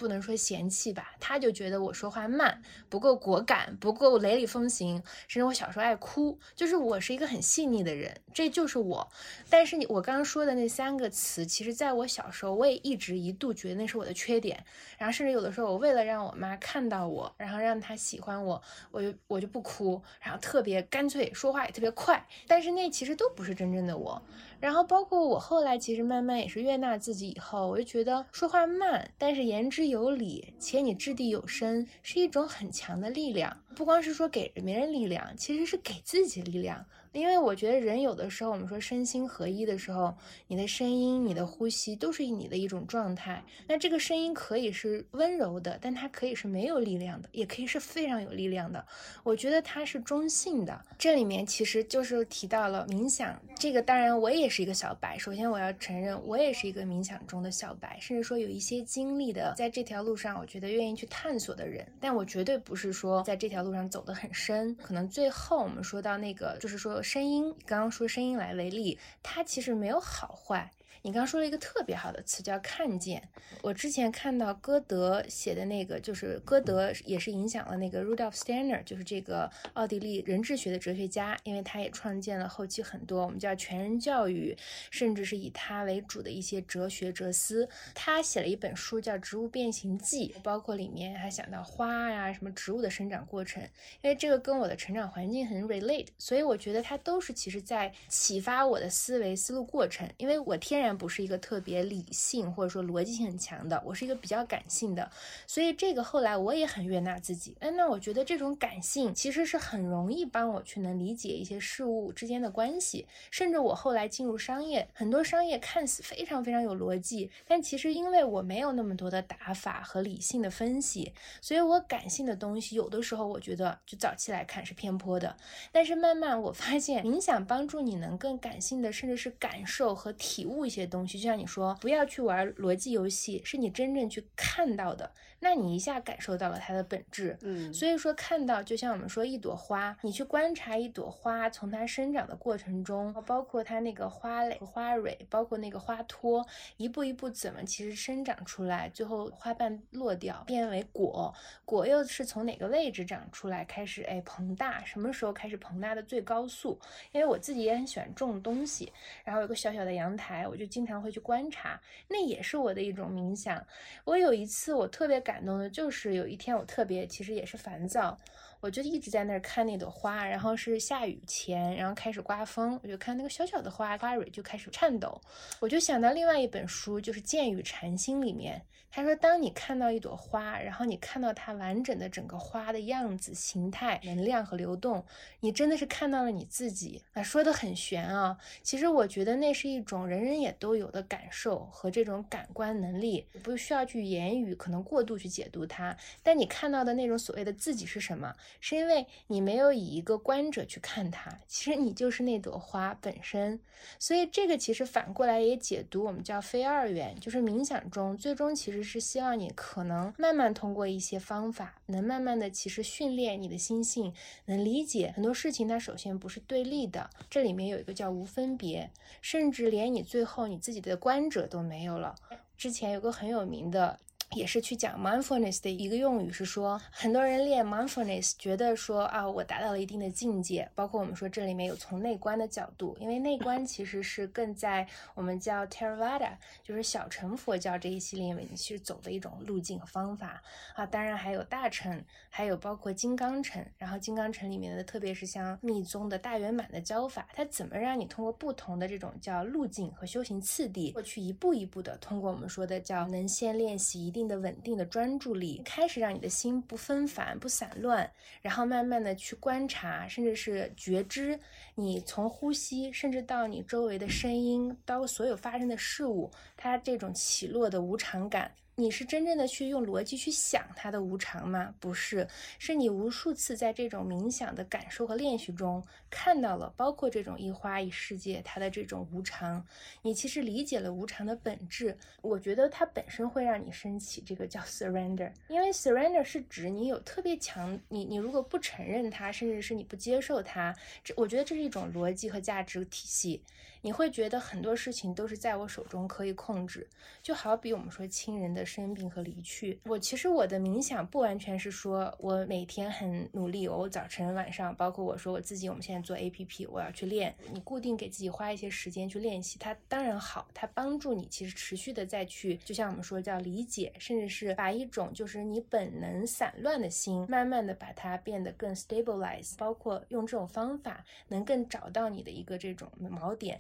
不能说嫌弃吧，他就觉得我说话慢，不够果敢，不够雷厉风行，甚至我小时候爱哭，就是我是一个很细腻的人，这就是我。但是你我刚刚说的那三个词，其实在我小时候，我也一直一度觉得那是我的缺点。然后甚至有的时候，我为了让我妈看到我，然后让她喜欢我，我就我就不哭，然后特别干脆，说话也特别快。但是那其实都不是真正的我。然后包括我后来其实慢慢也是悦纳自己以后，我就觉得说话慢，但是言之有理，且你掷地有声，是一种很强的力量。不光是说给别人力量，其实是给自己力量。因为我觉得人有的时候，我们说身心合一的时候，你的声音、你的呼吸都是你的一种状态。那这个声音可以是温柔的，但它可以是没有力量的，也可以是非常有力量的。我觉得它是中性的。这里面其实就是提到了冥想，这个当然我也是一个小白。首先我要承认，我也是一个冥想中的小白，甚至说有一些经历的，在这条路上，我觉得愿意去探索的人。但我绝对不是说在这条路路上走得很深。可能最后我们说到那个，就是说。声音，刚刚说声音来为例，它其实没有好坏。你刚说了一个特别好的词，叫看见。我之前看到歌德写的那个，就是歌德也是影响了那个 Rudolf Steiner，就是这个奥地利人质学的哲学家，因为他也创建了后期很多我们叫全人教育，甚至是以他为主的一些哲学哲思。他写了一本书叫《植物变形记》，包括里面还想到花呀，什么植物的生长过程，因为这个跟我的成长环境很 relate，所以我觉得他都是其实在启发我的思维思路过程，因为我天然。不是一个特别理性或者说逻辑性很强的，我是一个比较感性的，所以这个后来我也很悦纳自己。哎，那我觉得这种感性其实是很容易帮我去能理解一些事物之间的关系，甚至我后来进入商业，很多商业看似非常非常有逻辑，但其实因为我没有那么多的打法和理性的分析，所以我感性的东西有的时候我觉得就早期来看是偏颇的，但是慢慢我发现冥想帮助你能更感性的，甚至是感受和体悟一些。些东西，就像你说，不要去玩逻辑游戏，是你真正去看到的，那你一下感受到了它的本质。嗯，所以说看到，就像我们说一朵花，你去观察一朵花从它生长的过程中，包括它那个花蕾、花蕊，包括那个花托，一步一步怎么其实生长出来，最后花瓣落掉变为果，果又是从哪个位置长出来，开始哎膨大，什么时候开始膨大的最高速？因为我自己也很喜欢种东西，然后有个小小的阳台，我就。经常会去观察，那也是我的一种冥想。我有一次我特别感动的，就是有一天我特别其实也是烦躁，我就一直在那儿看那朵花，然后是下雨前，然后开始刮风，我就看那个小小的花花蕊就开始颤抖，我就想到另外一本书，就是《剑与禅心》里面。他说：“当你看到一朵花，然后你看到它完整的整个花的样子、形态、能量和流动，你真的是看到了你自己啊！说的很玄啊，其实我觉得那是一种人人也都有的感受和这种感官能力，不需要去言语，可能过度去解读它。但你看到的那种所谓的自己是什么？是因为你没有以一个观者去看它，其实你就是那朵花本身。所以这个其实反过来也解读我们叫非二元，就是冥想中最终其实。”是希望你可能慢慢通过一些方法，能慢慢的其实训练你的心性，能理解很多事情。它首先不是对立的，这里面有一个叫无分别，甚至连你最后你自己的观者都没有了。之前有个很有名的。也是去讲 mindfulness 的一个用语，是说很多人练 mindfulness，觉得说啊，我达到了一定的境界。包括我们说这里面有从内观的角度，因为内观其实是更在我们叫 Theravada，就是小乘佛教这一系列里面去走的一种路径和方法啊。当然还有大乘，还有包括金刚乘。然后金刚乘里面的，特别是像密宗的大圆满的教法，它怎么让你通过不同的这种叫路径和修行次第，过去一步一步的通过我们说的叫能先练习一定。定的稳定的专注力，开始让你的心不纷繁、不散乱，然后慢慢的去观察，甚至是觉知，你从呼吸，甚至到你周围的声音，到所有发生的事物，它这种起落的无常感。你是真正的去用逻辑去想它的无常吗？不是，是你无数次在这种冥想的感受和练习中看到了，包括这种一花一世界它的这种无常，你其实理解了无常的本质。我觉得它本身会让你升起这个叫 surrender，因为 surrender 是指你有特别强，你你如果不承认它，甚至是你不接受它，这我觉得这是一种逻辑和价值体系。你会觉得很多事情都是在我手中可以控制，就好比我们说亲人的生病和离去。我其实我的冥想不完全是说我每天很努力，我早晨晚上，包括我说我自己，我们现在做 A P P，我要去练。你固定给自己花一些时间去练习，它当然好，它帮助你其实持续的再去，就像我们说叫理解，甚至是把一种就是你本能散乱的心，慢慢的把它变得更 stabilize，包括用这种方法能更找到你的一个这种锚点。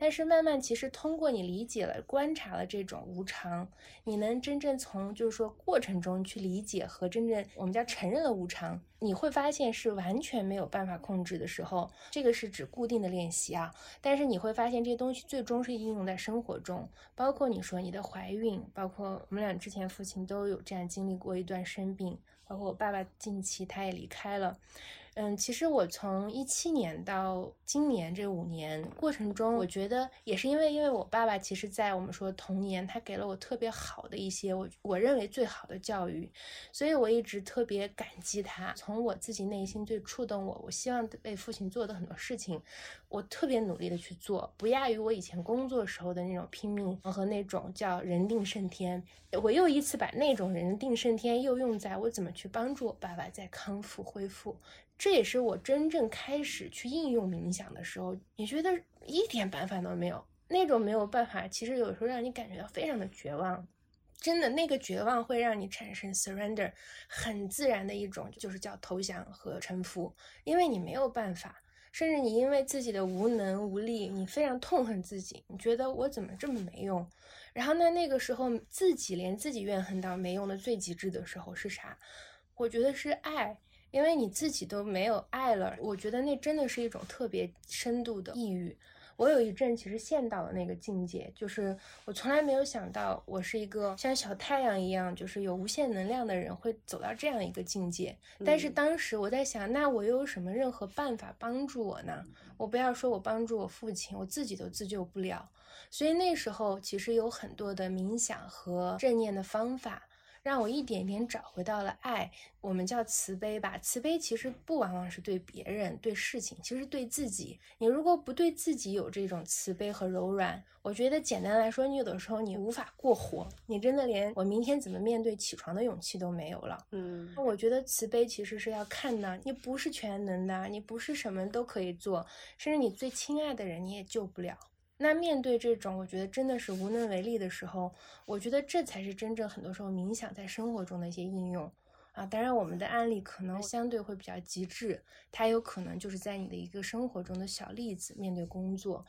但是慢慢，其实通过你理解了、观察了这种无常，你能真正从就是说过程中去理解和真正我们叫承认了无常，你会发现是完全没有办法控制的时候，这个是指固定的练习啊。但是你会发现这些东西最终是应用在生活中，包括你说你的怀孕，包括我们俩之前父亲都有这样经历过一段生病，包括我爸爸近期他也离开了。嗯，其实我从一七年到今年这五年过程中，我觉得也是因为，因为我爸爸其实，在我们说童年，他给了我特别好的一些我我认为最好的教育，所以我一直特别感激他。从我自己内心最触动我，我希望为父亲做的很多事情，我特别努力的去做，不亚于我以前工作时候的那种拼命和那种叫人定胜天。我又一次把那种人定胜天又用在我怎么去帮助我爸爸在康复恢复。这也是我真正开始去应用冥想的时候，你觉得一点办法都没有，那种没有办法，其实有时候让你感觉到非常的绝望，真的那个绝望会让你产生 surrender，很自然的一种就是叫投降和臣服，因为你没有办法，甚至你因为自己的无能无力，你非常痛恨自己，你觉得我怎么这么没用，然后呢那个时候自己连自己怨恨到没用的最极致的时候是啥？我觉得是爱。因为你自己都没有爱了，我觉得那真的是一种特别深度的抑郁。我有一阵其实陷到了那个境界，就是我从来没有想到我是一个像小太阳一样，就是有无限能量的人会走到这样一个境界。但是当时我在想，那我又有什么任何办法帮助我呢？我不要说我帮助我父亲，我自己都自救不了。所以那时候其实有很多的冥想和正念的方法。让我一点点找回到了爱，我们叫慈悲吧。慈悲其实不往往是对别人、对事情，其实对自己。你如果不对自己有这种慈悲和柔软，我觉得简单来说，你有的时候你无法过活，你真的连我明天怎么面对起床的勇气都没有了。嗯，我觉得慈悲其实是要看的，你不是全能的，你不是什么都可以做，甚至你最亲爱的人你也救不了。那面对这种，我觉得真的是无能为力的时候，我觉得这才是真正很多时候冥想在生活中的一些应用啊。当然，我们的案例可能相对会比较极致，它有可能就是在你的一个生活中的小例子，面对工作。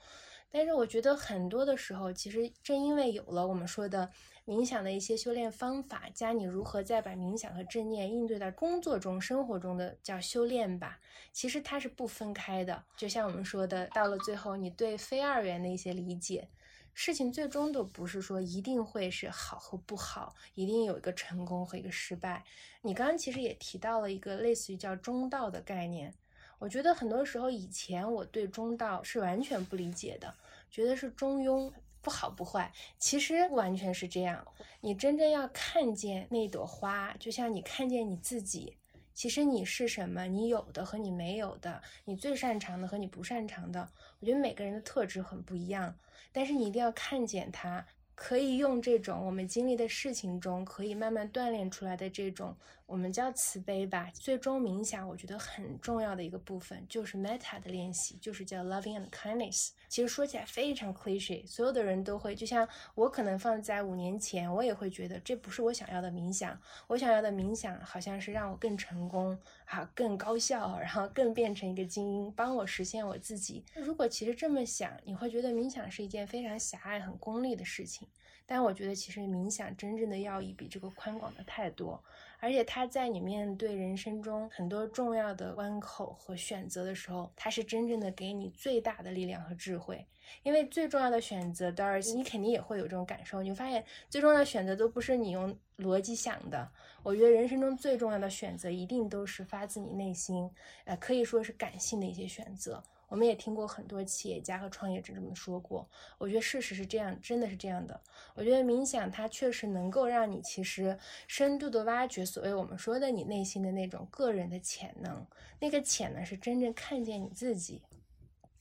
但是我觉得很多的时候，其实正因为有了我们说的冥想的一些修炼方法，加你如何再把冥想和正念应对到工作中、生活中的叫修炼吧，其实它是不分开的。就像我们说的，到了最后，你对非二元的一些理解，事情最终都不是说一定会是好和不好，一定有一个成功和一个失败。你刚刚其实也提到了一个类似于叫中道的概念。我觉得很多时候以前我对中道是完全不理解的，觉得是中庸，不好不坏。其实完全是这样。你真正要看见那朵花，就像你看见你自己，其实你是什么，你有的和你没有的，你最擅长的和你不擅长的，我觉得每个人的特质很不一样，但是你一定要看见它。可以用这种我们经历的事情中，可以慢慢锻炼出来的这种，我们叫慈悲吧。最终冥想，我觉得很重要的一个部分就是 meta 的练习，就是叫 loving and kindness。其实说起来非常 cliche，所有的人都会，就像我可能放在五年前，我也会觉得这不是我想要的冥想。我想要的冥想好像是让我更成功，啊，更高效，然后更变成一个精英，帮我实现我自己。如果其实这么想，你会觉得冥想是一件非常狭隘、很功利的事情。但我觉得其实冥想真正的要义比这个宽广的太多。而且他在你面对人生中很多重要的关口和选择的时候，他是真正的给你最大的力量和智慧。因为最重要的选择，当然你肯定也会有这种感受。你会发现，最重要的选择都不是你用逻辑想的。我觉得人生中最重要的选择，一定都是发自你内心，呃，可以说是感性的一些选择。我们也听过很多企业家和创业者这么说过，我觉得事实是这样，真的是这样的。我觉得冥想它确实能够让你其实深度的挖掘所谓我们说的你内心的那种个人的潜能，那个潜能是真正看见你自己。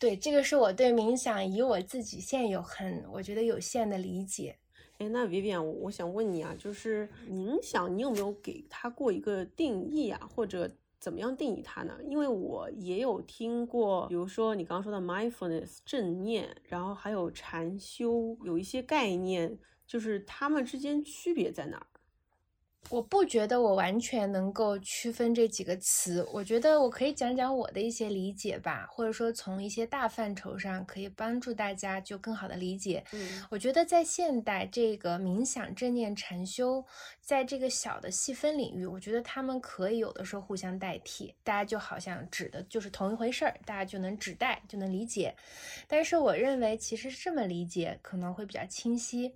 对，这个是我对冥想以我自己现有很我觉得有限的理解。哎，那 Vivian，我想问你啊，就是冥想，你有没有给它过一个定义啊，或者？怎么样定义它呢？因为我也有听过，比如说你刚刚说的 mindfulness 正念，然后还有禅修，有一些概念，就是它们之间区别在哪儿？我不觉得我完全能够区分这几个词，我觉得我可以讲讲我的一些理解吧，或者说从一些大范畴上可以帮助大家就更好的理解。嗯，我觉得在现代这个冥想、正念、禅修，在这个小的细分领域，我觉得他们可以有的时候互相代替，大家就好像指的就是同一回事儿，大家就能指代就能理解。但是我认为其实这么理解可能会比较清晰。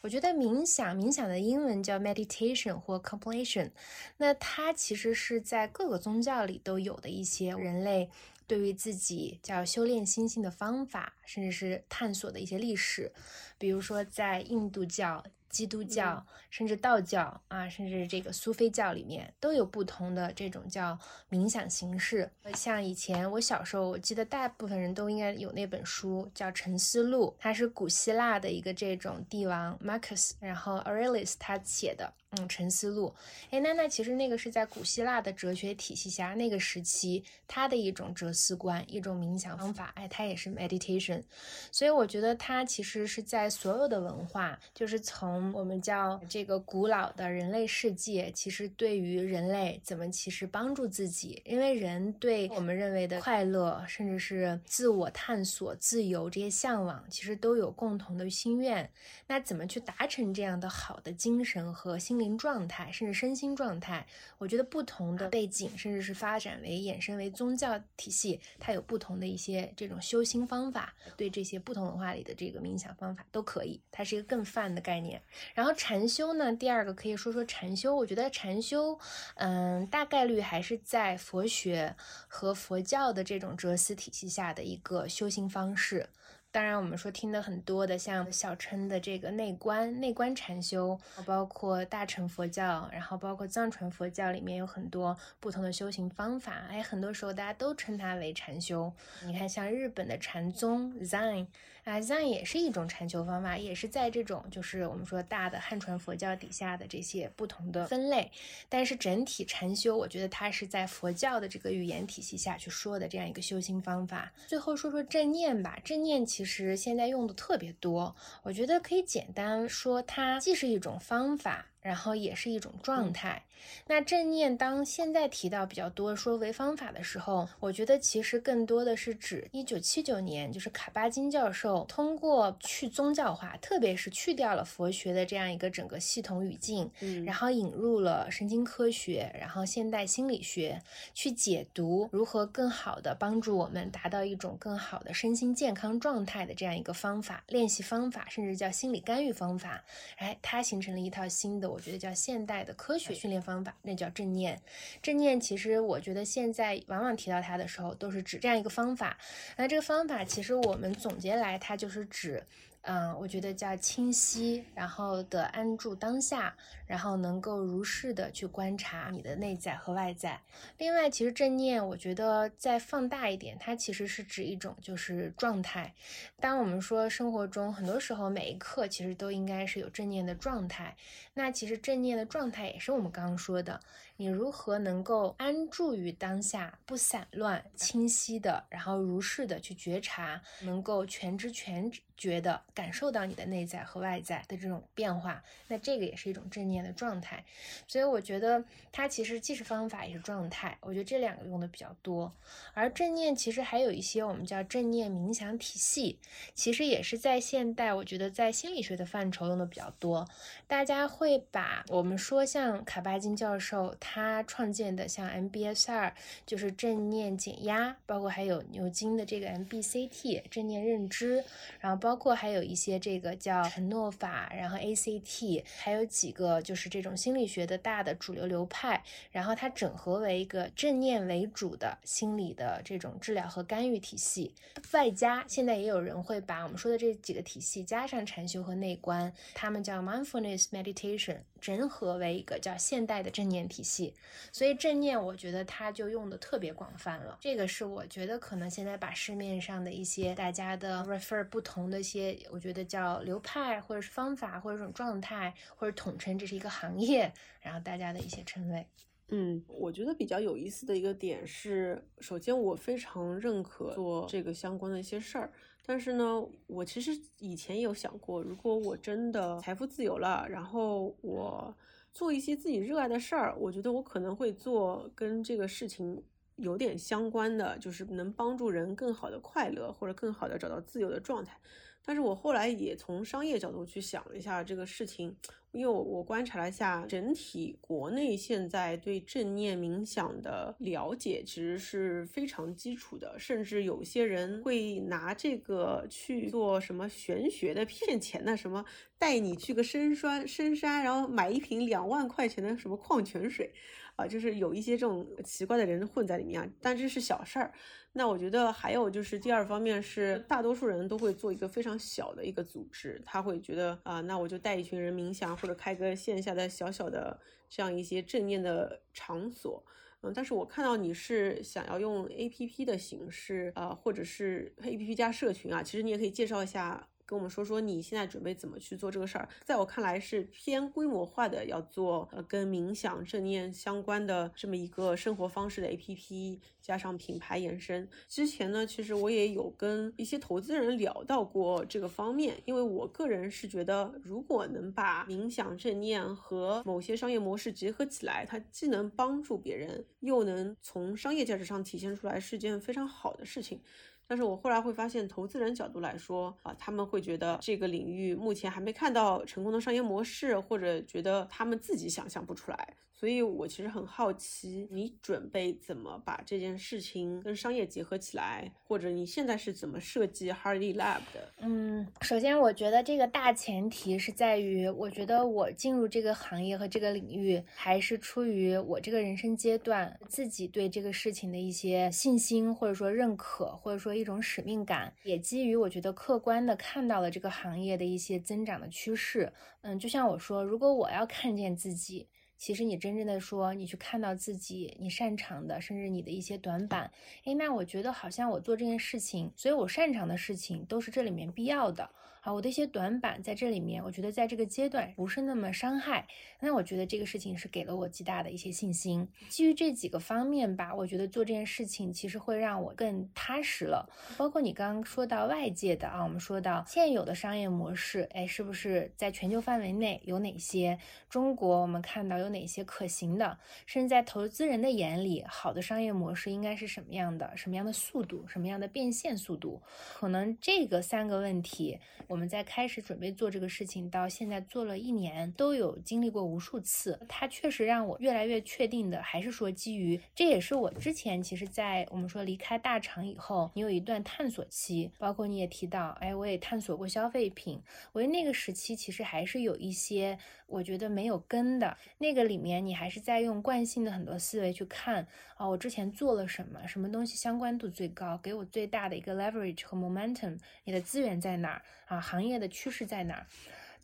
我觉得冥想，冥想的英文叫 meditation 或 completion，那它其实是在各个宗教里都有的一些人类对于自己叫修炼心性的方法，甚至是探索的一些历史。比如说在印度教、基督教，甚至道教啊，甚至这个苏菲教里面，都有不同的这种叫冥想形式。像以前我小时候，我记得大部分人都应该有那本书叫《沉思录》，它是古希腊的一个这种帝王 Marcus，然后 Aurelius 他写的。嗯，沉思录，哎，那那其实那个是在古希腊的哲学体系下，那个时期他的一种哲思观，一种冥想方法，哎，它也是 meditation，所以我觉得它其实是在所有的文化，就是从我们叫这个古老的人类世界，其实对于人类怎么其实帮助自己，因为人对我们认为的快乐，甚至是自我探索、自由这些向往，其实都有共同的心愿，那怎么去达成这样的好的精神和心灵？状态，甚至身心状态，我觉得不同的背景，甚至是发展为衍生为宗教体系，它有不同的一些这种修心方法。对这些不同文化里的这个冥想方法都可以，它是一个更泛的概念。然后禅修呢，第二个可以说说禅修。我觉得禅修，嗯，大概率还是在佛学和佛教的这种哲思体系下的一个修行方式。当然，我们说听的很多的，像小乘的这个内观、内观禅修，包括大乘佛教，然后包括藏传佛教里面有很多不同的修行方法，哎，很多时候大家都称它为禅修。你看，像日本的禅宗 Zen。啊这样也是一种禅修方法，也是在这种就是我们说大的汉传佛教底下的这些不同的分类。但是整体禅修，我觉得它是在佛教的这个语言体系下去说的这样一个修心方法。最后说说正念吧，正念其实现在用的特别多，我觉得可以简单说，它既是一种方法。然后也是一种状态。那正念当现在提到比较多说为方法的时候，我觉得其实更多的是指一九七九年，就是卡巴金教授通过去宗教化，特别是去掉了佛学的这样一个整个系统语境，嗯，然后引入了神经科学，然后现代心理学去解读如何更好的帮助我们达到一种更好的身心健康状态的这样一个方法练习方法，甚至叫心理干预方法。哎，它形成了一套新的。我觉得叫现代的科学训练方法，那叫正念。正念其实我觉得现在往往提到它的时候，都是指这样一个方法。那这个方法其实我们总结来，它就是指。嗯，我觉得叫清晰，然后的安住当下，然后能够如是的去观察你的内在和外在。另外，其实正念，我觉得再放大一点，它其实是指一种就是状态。当我们说生活中很多时候每一刻其实都应该是有正念的状态，那其实正念的状态也是我们刚刚说的。你如何能够安住于当下，不散乱，清晰的，然后如是的去觉察，能够全知全觉的感受到你的内在和外在的这种变化，那这个也是一种正念的状态。所以我觉得它其实既是方法也是状态，我觉得这两个用的比较多。而正念其实还有一些我们叫正念冥想体系，其实也是在现代，我觉得在心理学的范畴用的比较多。大家会把我们说像卡巴金教授。他创建的像 MBSR 就是正念减压，包括还有牛津的这个 MBCT 正念认知，然后包括还有一些这个叫承诺法，然后 ACT，还有几个就是这种心理学的大的主流流派，然后它整合为一个正念为主的心理的这种治疗和干预体系，外加现在也有人会把我们说的这几个体系加上禅修和内观，他们叫 Mindfulness Meditation。整合为一个叫现代的正念体系，所以正念我觉得它就用的特别广泛了。这个是我觉得可能现在把市面上的一些大家的 refer 不同的一些，我觉得叫流派或者是方法或者这种状态，或者统称这是一个行业，然后大家的一些称谓。嗯，我觉得比较有意思的一个点是，首先我非常认可做这个相关的一些事儿。但是呢，我其实以前有想过，如果我真的财富自由了，然后我做一些自己热爱的事儿。我觉得我可能会做跟这个事情有点相关的，就是能帮助人更好的快乐，或者更好的找到自由的状态。但是我后来也从商业角度去想了一下这个事情，因为我观察了一下整体国内现在对正念冥想的了解其实是非常基础的，甚至有些人会拿这个去做什么玄学的骗钱的，什么带你去个深山深山，然后买一瓶两万块钱的什么矿泉水，啊，就是有一些这种奇怪的人混在里面啊，但这是小事儿。那我觉得还有就是第二方面是，大多数人都会做一个非常小的一个组织，他会觉得啊，那我就带一群人冥想，或者开个线下的小小的这样一些正念的场所，嗯，但是我看到你是想要用 A P P 的形式啊，或者是 A P P 加社群啊，其实你也可以介绍一下。跟我们说说你现在准备怎么去做这个事儿？在我看来是偏规模化的，要做呃跟冥想正念相关的这么一个生活方式的 APP，加上品牌延伸。之前呢，其实我也有跟一些投资人聊到过这个方面，因为我个人是觉得，如果能把冥想正念和某些商业模式结合起来，它既能帮助别人，又能从商业价值上体现出来，是件非常好的事情。但是我后来会发现，投资人角度来说啊，他们会觉得这个领域目前还没看到成功的商业模式，或者觉得他们自己想象不出来。所以我其实很好奇，你准备怎么把这件事情跟商业结合起来，或者你现在是怎么设计 Hardy Lab 的？嗯，首先我觉得这个大前提是在于，我觉得我进入这个行业和这个领域，还是出于我这个人生阶段自己对这个事情的一些信心，或者说认可，或者说一种使命感，也基于我觉得客观的看到了这个行业的一些增长的趋势。嗯，就像我说，如果我要看见自己。其实你真正的说，你去看到自己你擅长的，甚至你的一些短板，诶，那我觉得好像我做这件事情，所以我擅长的事情都是这里面必要的。啊，我的一些短板在这里面，我觉得在这个阶段不是那么伤害。那我觉得这个事情是给了我极大的一些信心。基于这几个方面吧，我觉得做这件事情其实会让我更踏实了。包括你刚刚说到外界的啊，我们说到现有的商业模式，哎，是不是在全球范围内有哪些？中国我们看到有哪些可行的？甚至在投资人的眼里，好的商业模式应该是什么样的？什么样的速度？什么样的变现速度？可能这个三个问题。我们在开始准备做这个事情，到现在做了一年，都有经历过无数次。它确实让我越来越确定的，还是说基于，这也是我之前其实，在我们说离开大厂以后，你有一段探索期，包括你也提到，哎，我也探索过消费品。我觉得那个时期其实还是有一些我觉得没有根的，那个里面你还是在用惯性的很多思维去看啊，我之前做了什么，什么东西相关度最高，给我最大的一个 leverage 和 momentum，你的资源在哪儿啊？行业的趋势在哪儿？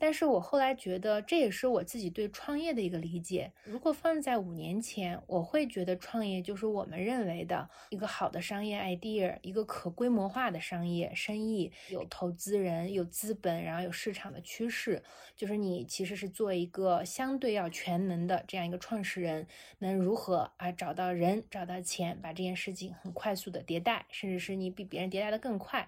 但是我后来觉得，这也是我自己对创业的一个理解。如果放在五年前，我会觉得创业就是我们认为的一个好的商业 idea，一个可规模化的商业生意，有投资人、有资本，然后有市场的趋势，就是你其实是做一个相对要全能的这样一个创始人，能如何啊找到人、找到钱，把这件事情很快速的迭代，甚至是你比别人迭代的更快。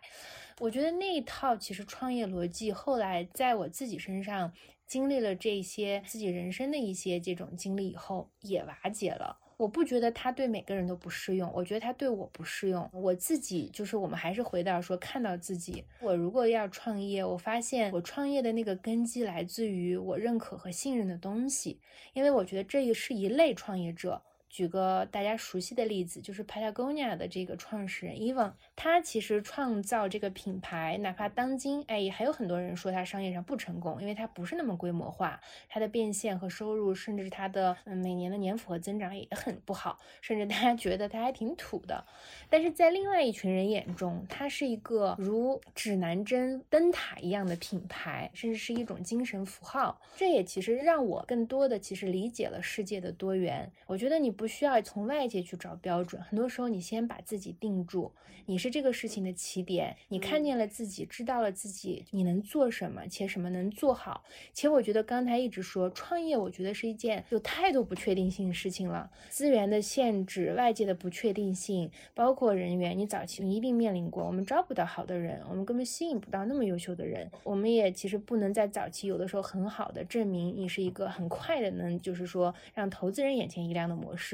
我觉得那一套其实创业逻辑，后来在我自己身上经历了这些自己人生的一些这种经历以后，也瓦解了。我不觉得它对每个人都不适用，我觉得它对我不适用。我自己就是我们还是回到说，看到自己，我如果要创业，我发现我创业的那个根基来自于我认可和信任的东西，因为我觉得这也是一类创业者。举个大家熟悉的例子，就是 Patagonia 的这个创始人 Evan，他其实创造这个品牌，哪怕当今，哎，还有很多人说他商业上不成功，因为他不是那么规模化，他的变现和收入，甚至他的嗯每年的年复合增长也很不好，甚至大家觉得他还挺土的。但是在另外一群人眼中，他是一个如指南针、灯塔一样的品牌，甚至是一种精神符号。这也其实让我更多的其实理解了世界的多元。我觉得你。需要从外界去找标准，很多时候你先把自己定住，你是这个事情的起点，你看见了自己，知道了自己你能做什么，且什么能做好。其实我觉得刚才一直说创业，我觉得是一件有太多不确定性的事情了，资源的限制、外界的不确定性，包括人员，你早期你一定面临过，我们招不到好的人，我们根本吸引不到那么优秀的人，我们也其实不能在早期有的时候很好的证明你是一个很快的能，就是说让投资人眼前一亮的模式。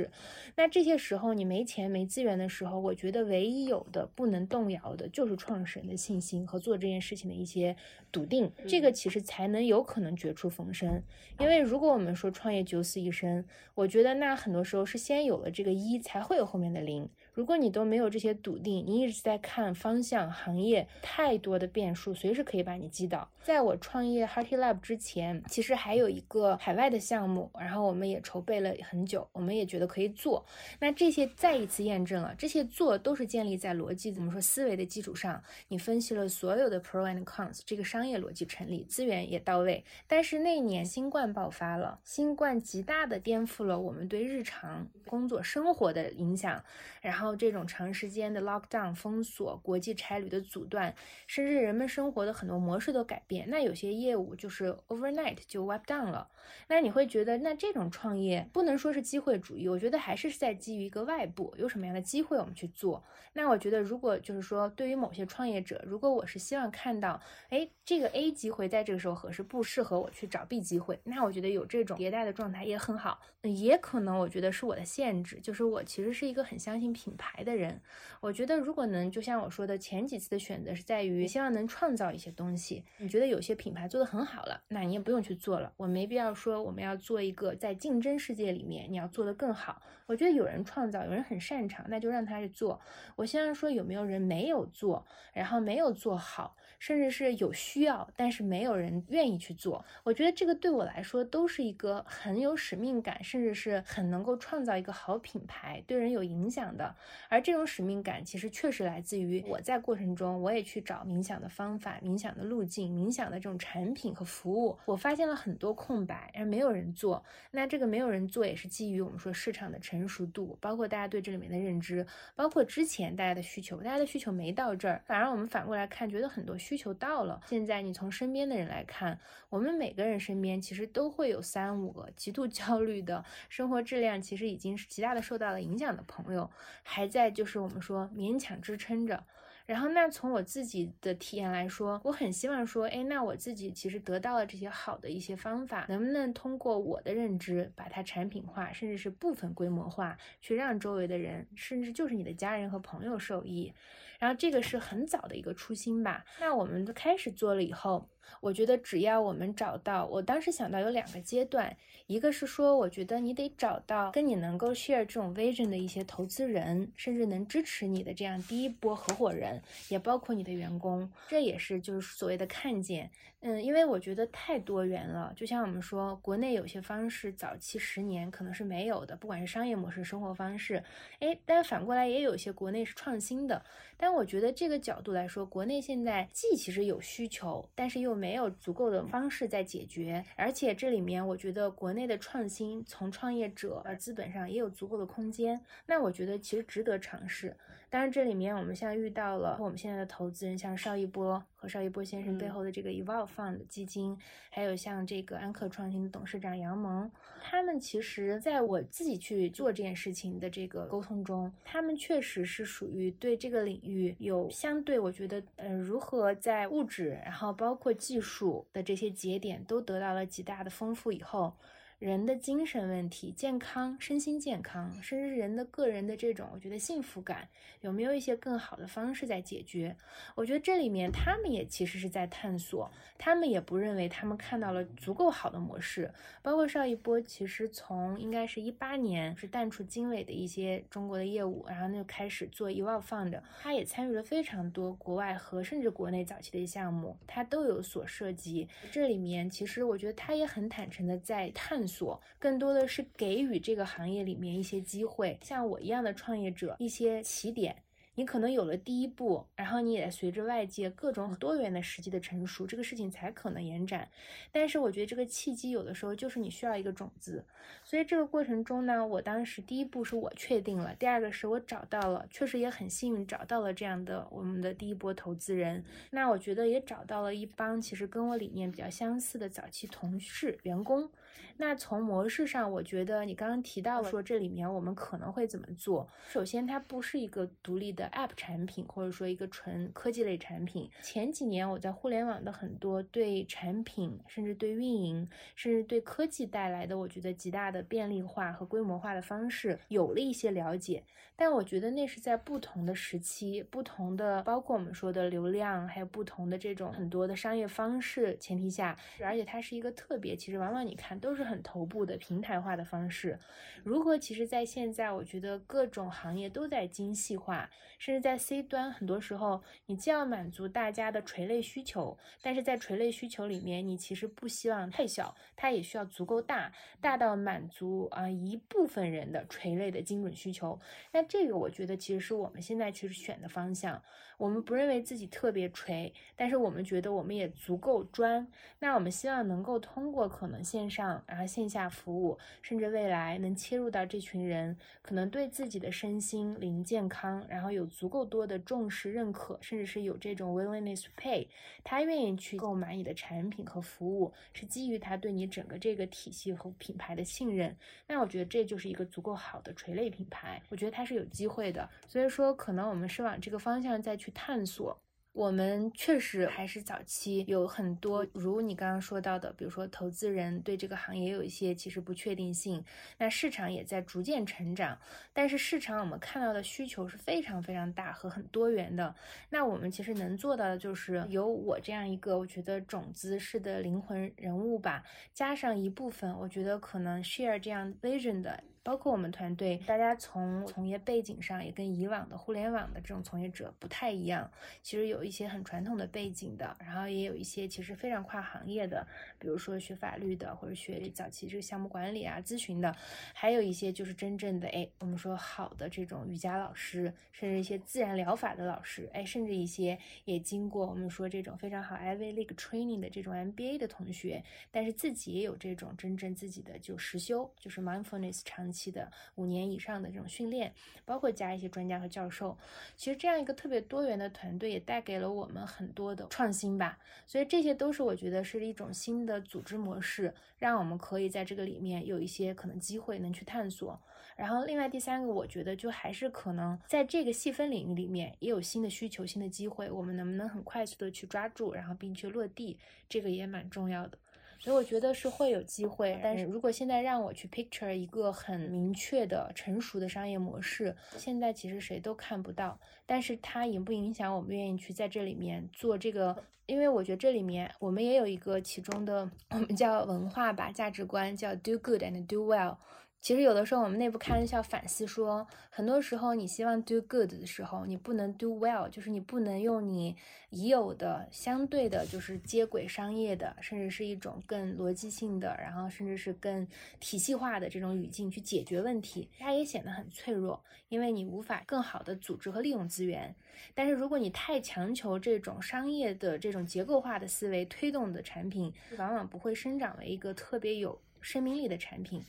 那这些时候你没钱没资源的时候，我觉得唯一有的不能动摇的就是创始人的信心和做这件事情的一些笃定，这个其实才能有可能绝处逢生。因为如果我们说创业九死一生，我觉得那很多时候是先有了这个一，才会有后面的零。如果你都没有这些笃定，你一直在看方向、行业，太多的变数，随时可以把你击倒。在我创业 Hearty Lab 之前，其实还有一个海外的项目，然后我们也筹备了很久，我们也觉得可以做。那这些再一次验证了，这些做都是建立在逻辑怎么说思维的基础上。你分析了所有的 pro and cons，这个商业逻辑成立，资源也到位。但是那年新冠爆发了，新冠极大的颠覆了我们对日常工作生活的影响，然后。这种长时间的 lockdown 封锁、国际差旅的阻断，甚至人们生活的很多模式都改变。那有些业务就是 overnight 就 wipe down 了。那你会觉得，那这种创业不能说是机会主义，我觉得还是在基于一个外部有什么样的机会我们去做。那我觉得，如果就是说，对于某些创业者，如果我是希望看到，哎，这个 A 机会在这个时候合适，不适合我去找 B 机会，那我觉得有这种迭代的状态也很好。也可能我觉得是我的限制，就是我其实是一个很相信品牌的人。我觉得如果能，就像我说的，前几次的选择是在于希望能创造一些东西。你觉得有些品牌做得很好了，那你也不用去做了。我没必要说我们要做一个在竞争世界里面你要做得更好。我觉得有人创造，有人很擅长，那就让他去做。我希望说有没有人没有做，然后没有做好。甚至是有需要，但是没有人愿意去做。我觉得这个对我来说都是一个很有使命感，甚至是很能够创造一个好品牌、对人有影响的。而这种使命感其实确实来自于我在过程中，我也去找冥想的方法、冥想的路径、冥想的这种产品和服务。我发现了很多空白，而没有人做。那这个没有人做，也是基于我们说市场的成熟度，包括大家对这里面的认知，包括之前大家的需求，大家的需求没到这儿，反而我们反过来看，觉得很多。需求到了，现在你从身边的人来看，我们每个人身边其实都会有三五个极度焦虑的生活质量，其实已经是极大的受到了影响的朋友，还在就是我们说勉强支撑着。然后那从我自己的体验来说，我很希望说，哎，那我自己其实得到了这些好的一些方法，能不能通过我的认知把它产品化，甚至是部分规模化，去让周围的人，甚至就是你的家人和朋友受益。然后这个是很早的一个初心吧。那我们开始做了以后，我觉得只要我们找到，我当时想到有两个阶段，一个是说，我觉得你得找到跟你能够 share 这种 vision 的一些投资人，甚至能支持你的这样第一波合伙人，也包括你的员工，这也是就是所谓的看见。嗯，因为我觉得太多元了，就像我们说，国内有些方式早期十年可能是没有的，不管是商业模式、生活方式，哎，但反过来也有一些国内是创新的。但我觉得这个角度来说，国内现在既其实有需求，但是又没有足够的方式在解决，而且这里面我觉得国内的创新从创业者呃资本上也有足够的空间，那我觉得其实值得尝试。当然，这里面我们现在遇到了我们现在的投资人，像邵一波和邵一波先生背后的这个 Evolve Fund 基金，还有像这个安克创新的董事长杨蒙，他们其实在我自己去做这件事情的这个沟通中，他们确实是属于对这个领域有相对，我觉得，呃，如何在物质，然后包括技术的这些节点都得到了极大的丰富以后。人的精神问题、健康、身心健康，甚至人的个人的这种，我觉得幸福感，有没有一些更好的方式在解决？我觉得这里面他们也其实是在探索，他们也不认为他们看到了足够好的模式。包括邵一波，其实从应该是一八年是淡出经纬的一些中国的业务，然后就开始做 Evolve Fund，他也参与了非常多国外和甚至国内早期的项目，他都有所涉及。这里面其实我觉得他也很坦诚的在探。所更多的是给予这个行业里面一些机会，像我一样的创业者一些起点。你可能有了第一步，然后你也随着外界各种多元的时机的成熟，这个事情才可能延展。但是我觉得这个契机有的时候就是你需要一个种子，所以这个过程中呢，我当时第一步是我确定了，第二个是我找到了，确实也很幸运找到了这样的我们的第一波投资人。那我觉得也找到了一帮其实跟我理念比较相似的早期同事员工。那从模式上，我觉得你刚刚提到了说这里面我们可能会怎么做。首先，它不是一个独立的 App 产品，或者说一个纯科技类产品。前几年我在互联网的很多对产品，甚至对运营，甚至对科技带来的，我觉得极大的便利化和规模化的方式，有了一些了解。但我觉得那是在不同的时期、不同的，包括我们说的流量，还有不同的这种很多的商业方式前提下，而且它是一个特别，其实往往你看都都是很头部的平台化的方式。如何？其实，在现在，我觉得各种行业都在精细化，甚至在 C 端，很多时候你既要满足大家的垂类需求，但是在垂类需求里面，你其实不希望太小，它也需要足够大，大到满足啊一部分人的垂类的精准需求。那这个我觉得其实是我们现在其实选的方向。我们不认为自己特别垂，但是我们觉得我们也足够专。那我们希望能够通过可能线上，然后线下服务，甚至未来能切入到这群人，可能对自己的身心灵健康，然后有足够多的重视、认可，甚至是有这种 willingness pay，他愿意去购买你的产品和服务，是基于他对你整个这个体系和品牌的信任。那我觉得这就是一个足够好的垂类品牌，我觉得它是有机会的。所以说，可能我们是往这个方向再去。探索，我们确实还是早期有很多，如你刚刚说到的，比如说投资人对这个行业有一些其实不确定性，那市场也在逐渐成长，但是市场我们看到的需求是非常非常大和很多元的，那我们其实能做到的就是有我这样一个我觉得种子式的灵魂人物吧，加上一部分我觉得可能 share 这样 vision 的。包括我们团队，大家从从业背景上也跟以往的互联网的这种从业者不太一样。其实有一些很传统的背景的，然后也有一些其实非常跨行业的，比如说学法律的，或者学早期这个项目管理啊、咨询的，还有一些就是真正的哎，我们说好的这种瑜伽老师，甚至一些自然疗法的老师，哎，甚至一些也经过我们说这种非常好 Ivy League training 的这种 MBA 的同学，但是自己也有这种真正自己的就实修，就是 mindfulness 长期。期的五年以上的这种训练，包括加一些专家和教授，其实这样一个特别多元的团队也带给了我们很多的创新吧。所以这些都是我觉得是一种新的组织模式，让我们可以在这个里面有一些可能机会能去探索。然后另外第三个，我觉得就还是可能在这个细分领域里面也有新的需求、新的机会，我们能不能很快速的去抓住，然后并且落地，这个也蛮重要的。所以我觉得是会有机会，但是如果现在让我去 picture 一个很明确的成熟的商业模式，现在其实谁都看不到。但是它影不影响我们愿意去在这里面做这个？因为我觉得这里面我们也有一个其中的，我们叫文化吧，价值观叫 do good and do well。其实有的时候我们内部开玩笑反思说，很多时候你希望 do good 的时候，你不能 do well，就是你不能用你已有的相对的，就是接轨商业的，甚至是一种更逻辑性的，然后甚至是更体系化的这种语境去解决问题，它也显得很脆弱，因为你无法更好的组织和利用资源。但是如果你太强求这种商业的这种结构化的思维推动的产品，往往不会生长为一个特别有生命力的产品。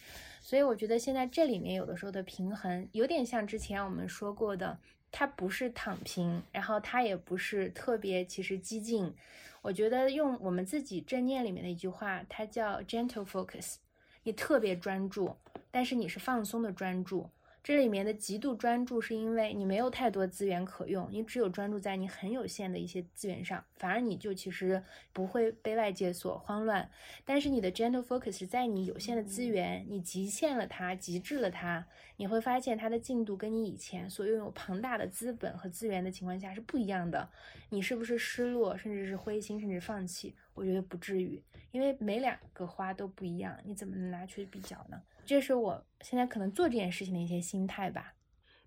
所以我觉得现在这里面有的时候的平衡，有点像之前我们说过的，它不是躺平，然后它也不是特别其实激进。我觉得用我们自己正念里面的一句话，它叫 gentle focus，你特别专注，但是你是放松的专注。这里面的极度专注，是因为你没有太多资源可用，你只有专注在你很有限的一些资源上，反而你就其实不会被外界所慌乱。但是你的 gentle focus 在你有限的资源，你极限了它，极致了它，你会发现它的进度跟你以前所拥有庞大的资本和资源的情况下是不一样的。你是不是失落，甚至是灰心，甚至放弃？我觉得不至于，因为每两个花都不一样，你怎么能拿去比较呢？这是我现在可能做这件事情的一些心态吧。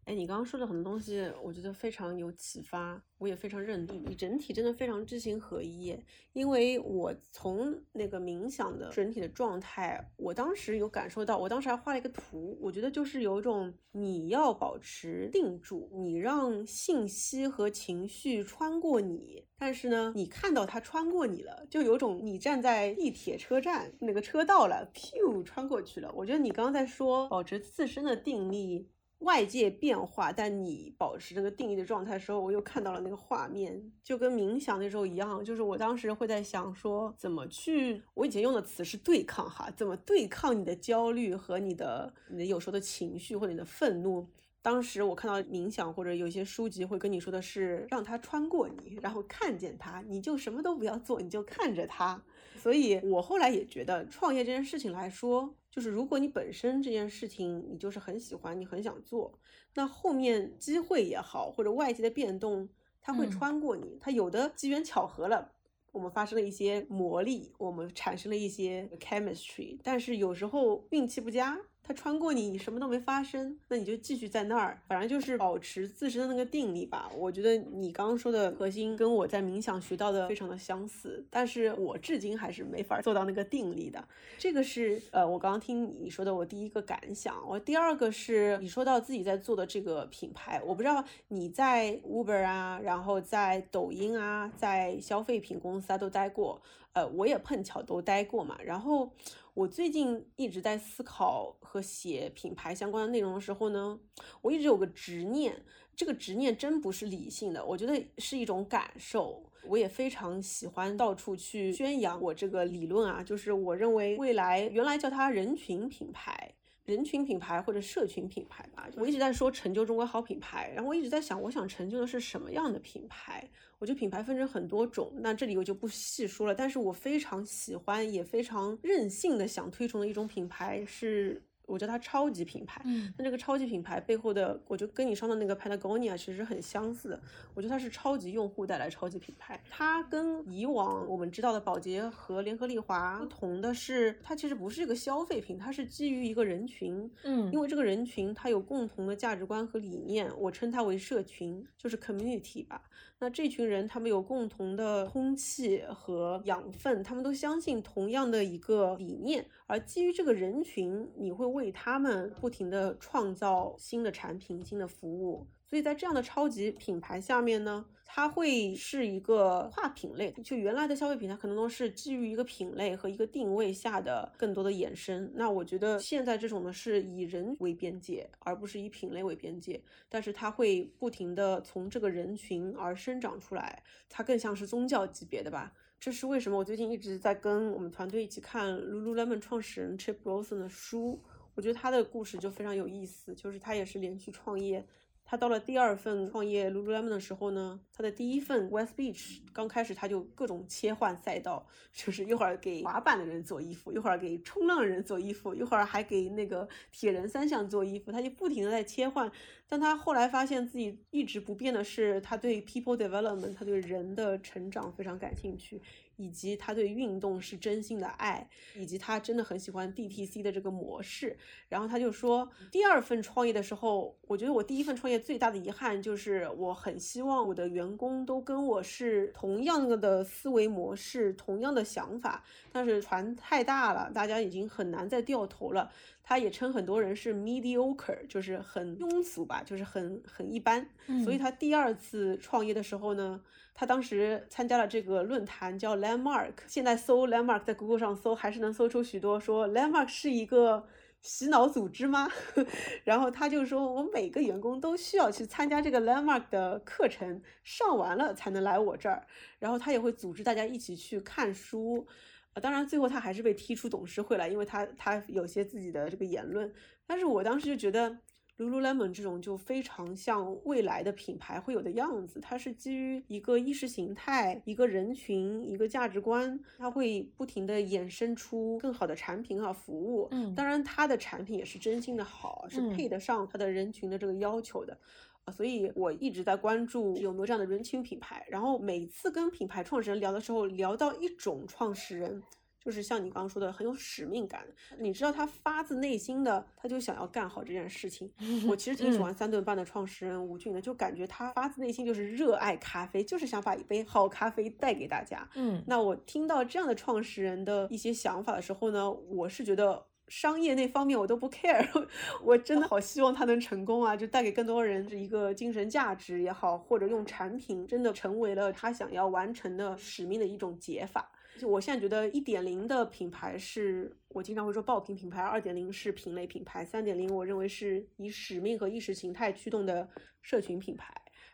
哎，你刚刚说的很多东西，我觉得非常有启发，我也非常认同。你整体真的非常知行合一，因为我从那个冥想的整体的状态，我当时有感受到，我当时还画了一个图，我觉得就是有一种你要保持定住，你让信息和情绪穿过你，但是呢，你看到它穿过你了，就有种你站在地铁车站那个车到了，噗穿过去了。我觉得你刚刚在说保持自身的定力。外界变化，但你保持这个定义的状态的时候，我又看到了那个画面，就跟冥想那时候一样，就是我当时会在想说，怎么去，我以前用的词是对抗哈，怎么对抗你的焦虑和你的你的有时候的情绪或者你的愤怒。当时我看到冥想或者有些书籍会跟你说的是，让它穿过你，然后看见它，你就什么都不要做，你就看着它。所以我后来也觉得，创业这件事情来说。就是如果你本身这件事情你就是很喜欢，你很想做，那后面机会也好，或者外界的变动，它会穿过你。它有的机缘巧合了，我们发生了一些魔力，我们产生了一些 chemistry，但是有时候运气不佳。它穿过你，你什么都没发生，那你就继续在那儿，反正就是保持自身的那个定力吧。我觉得你刚刚说的核心跟我在冥想学到的非常的相似，但是我至今还是没法做到那个定力的。这个是呃，我刚刚听你说的，我第一个感想。我第二个是你说到自己在做的这个品牌，我不知道你在 Uber 啊，然后在抖音啊，在消费品公司啊都待过，呃，我也碰巧都待过嘛，然后。我最近一直在思考和写品牌相关的内容的时候呢，我一直有个执念，这个执念真不是理性的，我觉得是一种感受。我也非常喜欢到处去宣扬我这个理论啊，就是我认为未来原来叫它人群品牌。人群品牌或者社群品牌吧，我一直在说成就中国好品牌，然后我一直在想，我想成就的是什么样的品牌？我觉得品牌分成很多种，那这里我就不细说了。但是我非常喜欢，也非常任性的想推崇的一种品牌是。我叫它超级品牌，嗯，那这个超级品牌背后的，我就跟你上的那个 Patagonia 其实很相似。我觉得它是超级用户带来超级品牌，它跟以往我们知道的宝洁和联合利华不同的是，它其实不是一个消费品，它是基于一个人群，嗯，因为这个人群它有共同的价值观和理念，我称它为社群，就是 community 吧。那这群人他们有共同的空气和养分，他们都相信同样的一个理念，而基于这个人群，你会为他们不停的创造新的产品、新的服务。所以在这样的超级品牌下面呢，它会是一个跨品类。就原来的消费品，它可能都是基于一个品类和一个定位下的更多的衍生。那我觉得现在这种呢，是以人为边界，而不是以品类为边界。但是它会不停的从这个人群而生长出来，它更像是宗教级别的吧。这是为什么？我最近一直在跟我们团队一起看 Lululemon 创始人 Chip Wilson 的书，我觉得他的故事就非常有意思，就是他也是连续创业。他到了第二份创业 Lululemon 的时候呢，他的第一份 West Beach 刚开始他就各种切换赛道，就是一会儿给滑板的人做衣服，一会儿给冲浪的人做衣服，一会儿还给那个铁人三项做衣服，他就不停的在切换。但他后来发现自己一直不变的是，他对 people development，他对人的成长非常感兴趣。以及他对运动是真心的爱，以及他真的很喜欢 DTC 的这个模式。然后他就说，第二份创业的时候，我觉得我第一份创业最大的遗憾就是，我很希望我的员工都跟我是同样的思维模式、同样的想法。但是船太大了，大家已经很难再掉头了。他也称很多人是 mediocre，就是很庸俗吧，就是很很一般。所以他第二次创业的时候呢？他当时参加了这个论坛，叫 Landmark。现在搜 Landmark，在 Google 上搜，还是能搜出许多说 Landmark 是一个洗脑组织吗？然后他就说，我每个员工都需要去参加这个 Landmark 的课程，上完了才能来我这儿。然后他也会组织大家一起去看书。啊，当然最后他还是被踢出董事会了，因为他他有些自己的这个言论。但是我当时就觉得。Lululemon 这种就非常像未来的品牌会有的样子，它是基于一个意识形态、一个人群、一个价值观，它会不停的衍生出更好的产品和服务。嗯，当然它的产品也是真心的好，是配得上它的人群的这个要求的。啊，所以我一直在关注有没有这样的人群品牌。然后每次跟品牌创始人聊的时候，聊到一种创始人。就是像你刚刚说的很有使命感。你知道他发自内心的，他就想要干好这件事情。我其实挺喜欢三顿半的创始人吴俊的，就感觉他发自内心就是热爱咖啡，就是想把一杯好咖啡带给大家。嗯，那我听到这样的创始人的一些想法的时候呢，我是觉得。商业那方面我都不 care，我真的好希望他能成功啊！就带给更多人一个精神价值也好，或者用产品真的成为了他想要完成的使命的一种解法。就我现在觉得一点零的品牌是我经常会说爆品品牌，二点零是品类品牌，三点零我认为是以使命和意识形态驱动的社群品牌。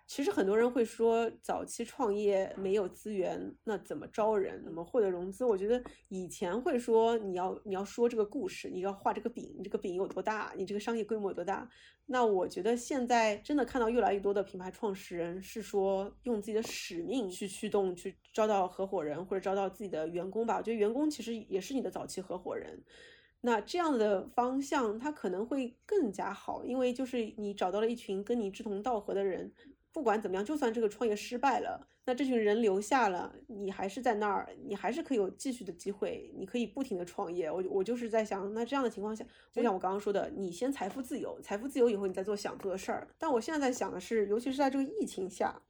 其实很多人会说，早期创业没有资源，那怎么招人，怎么获得融资？我觉得以前会说，你要你要说这个故事，你要画这个饼，你这个饼有多大，你这个商业规模有多大？那我觉得现在真的看到越来越多的品牌创始人是说，用自己的使命去驱动，去招到合伙人或者招到自己的员工吧。我觉得员工其实也是你的早期合伙人。那这样的方向，它可能会更加好，因为就是你找到了一群跟你志同道合的人。不管怎么样，就算这个创业失败了，那这群人留下了，你还是在那儿，你还是可以有继续的机会，你可以不停的创业。我我就是在想，那这样的情况下，就像我刚刚说的，你先财富自由，财富自由以后，你再做想做的事儿。但我现在在想的是，尤其是在这个疫情下，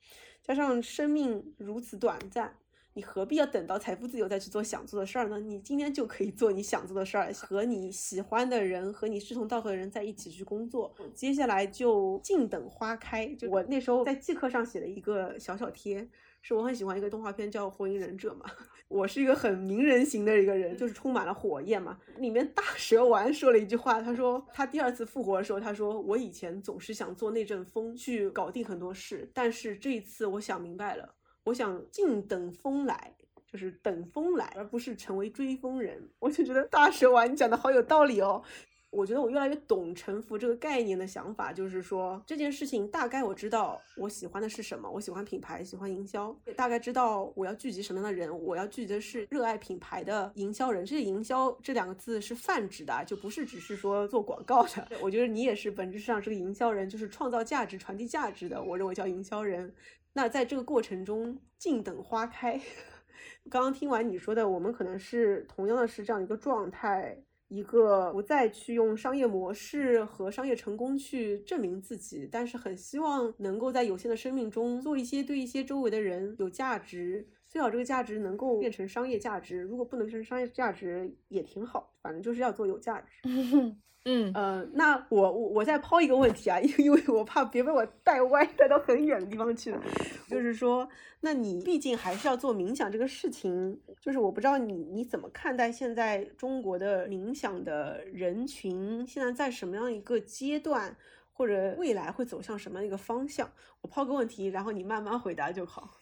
加上生命如此短暂。你何必要等到财富自由再去做想做的事儿呢？你今天就可以做你想做的事儿，和你喜欢的人，和你志同道合的人在一起去工作。接下来就静等花开。就我那时候在季课上写了一个小小贴，是我很喜欢一个动画片叫《火影忍者》嘛。我是一个很名人型的一个人，就是充满了火焰嘛。里面大蛇丸说了一句话，他说他第二次复活的时候，他说我以前总是想做那阵风去搞定很多事，但是这一次我想明白了。我想静等风来，就是等风来，而不是成为追风人。我就觉得大蛇丸你讲的好有道理哦。我觉得我越来越懂沉浮这个概念的想法，就是说这件事情大概我知道我喜欢的是什么，我喜欢品牌，喜欢营销，大概知道我要聚集什么样的人，我要聚集的是热爱品牌的营销人。这些营销这两个字是泛指的，就不是只是说做广告的。我觉得你也是本质上是个营销人，就是创造价值、传递价值的。我认为叫营销人。那在这个过程中，静等花开。刚刚听完你说的，我们可能是同样的是这样一个状态，一个不再去用商业模式和商业成功去证明自己，但是很希望能够在有限的生命中做一些对一些周围的人有价值，最好这个价值能够变成商业价值，如果不能变成商业价值也挺好，反正就是要做有价值。嗯呃，那我我我再抛一个问题啊，因 因为我怕别被我带歪，带到很远的地方去了。就是说，那你毕竟还是要做冥想这个事情，就是我不知道你你怎么看待现在中国的冥想的人群，现在在什么样一个阶段，或者未来会走向什么样一个方向？我抛个问题，然后你慢慢回答就好。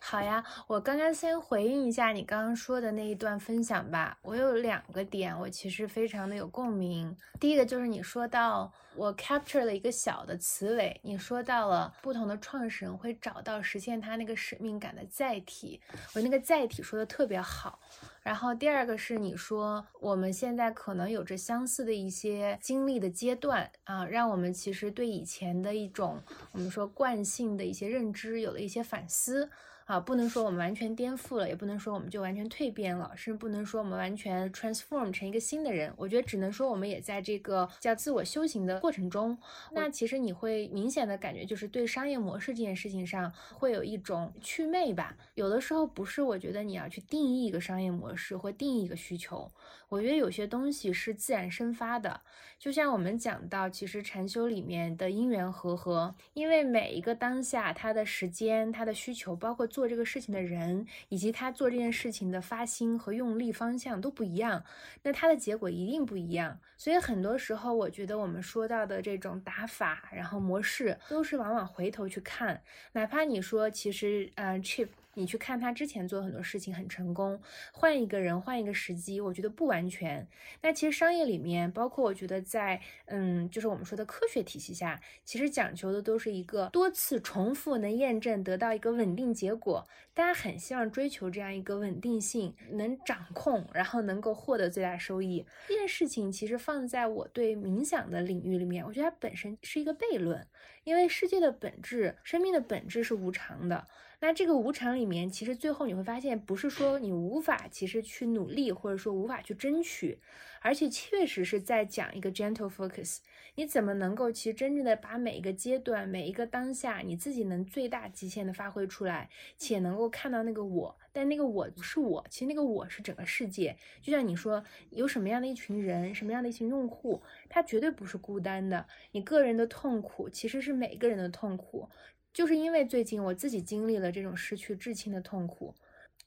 好呀，我刚刚先回应一下你刚刚说的那一段分享吧。我有两个点，我其实非常的有共鸣。第一个就是你说到我 capture 了一个小的词尾，你说到了不同的创始人会找到实现他那个使命感的载体，我那个载体说的特别好。然后第二个是你说我们现在可能有着相似的一些经历的阶段啊，让我们其实对以前的一种我们说惯性的一些认知有了一些反思。啊，不能说我们完全颠覆了，也不能说我们就完全蜕变了，甚至不能说我们完全 transform 成一个新的人。我觉得只能说我们也在这个叫自我修行的过程中。那其实你会明显的感觉，就是对商业模式这件事情上会有一种祛魅吧。有的时候不是，我觉得你要去定义一个商业模式或定义一个需求。我觉得有些东西是自然生发的，就像我们讲到，其实禅修里面的因缘和合，因为每一个当下，它的时间、它的需求，包括做这个事情的人，以及他做这件事情的发心和用力方向都不一样，那他的结果一定不一样。所以很多时候，我觉得我们说到的这种打法，然后模式，都是往往回头去看，哪怕你说其实，嗯，chip。你去看他之前做很多事情很成功，换一个人换一个时机，我觉得不完全。那其实商业里面，包括我觉得在嗯，就是我们说的科学体系下，其实讲求的都是一个多次重复能验证得到一个稳定结果。大家很希望追求这样一个稳定性，能掌控，然后能够获得最大收益。这件事情其实放在我对冥想的领域里面，我觉得它本身是一个悖论。因为世界的本质、生命的本质是无常的。那这个无常里面，其实最后你会发现，不是说你无法其实去努力，或者说无法去争取，而且确实是在讲一个 gentle focus。你怎么能够其实真正的把每一个阶段、每一个当下，你自己能最大极限的发挥出来，且能够看到那个我，但那个我不是我，其实那个我是整个世界。就像你说，有什么样的一群人，什么样的一群用户，他绝对不是孤单的。你个人的痛苦，其实是每个人的痛苦。就是因为最近我自己经历了这种失去至亲的痛苦，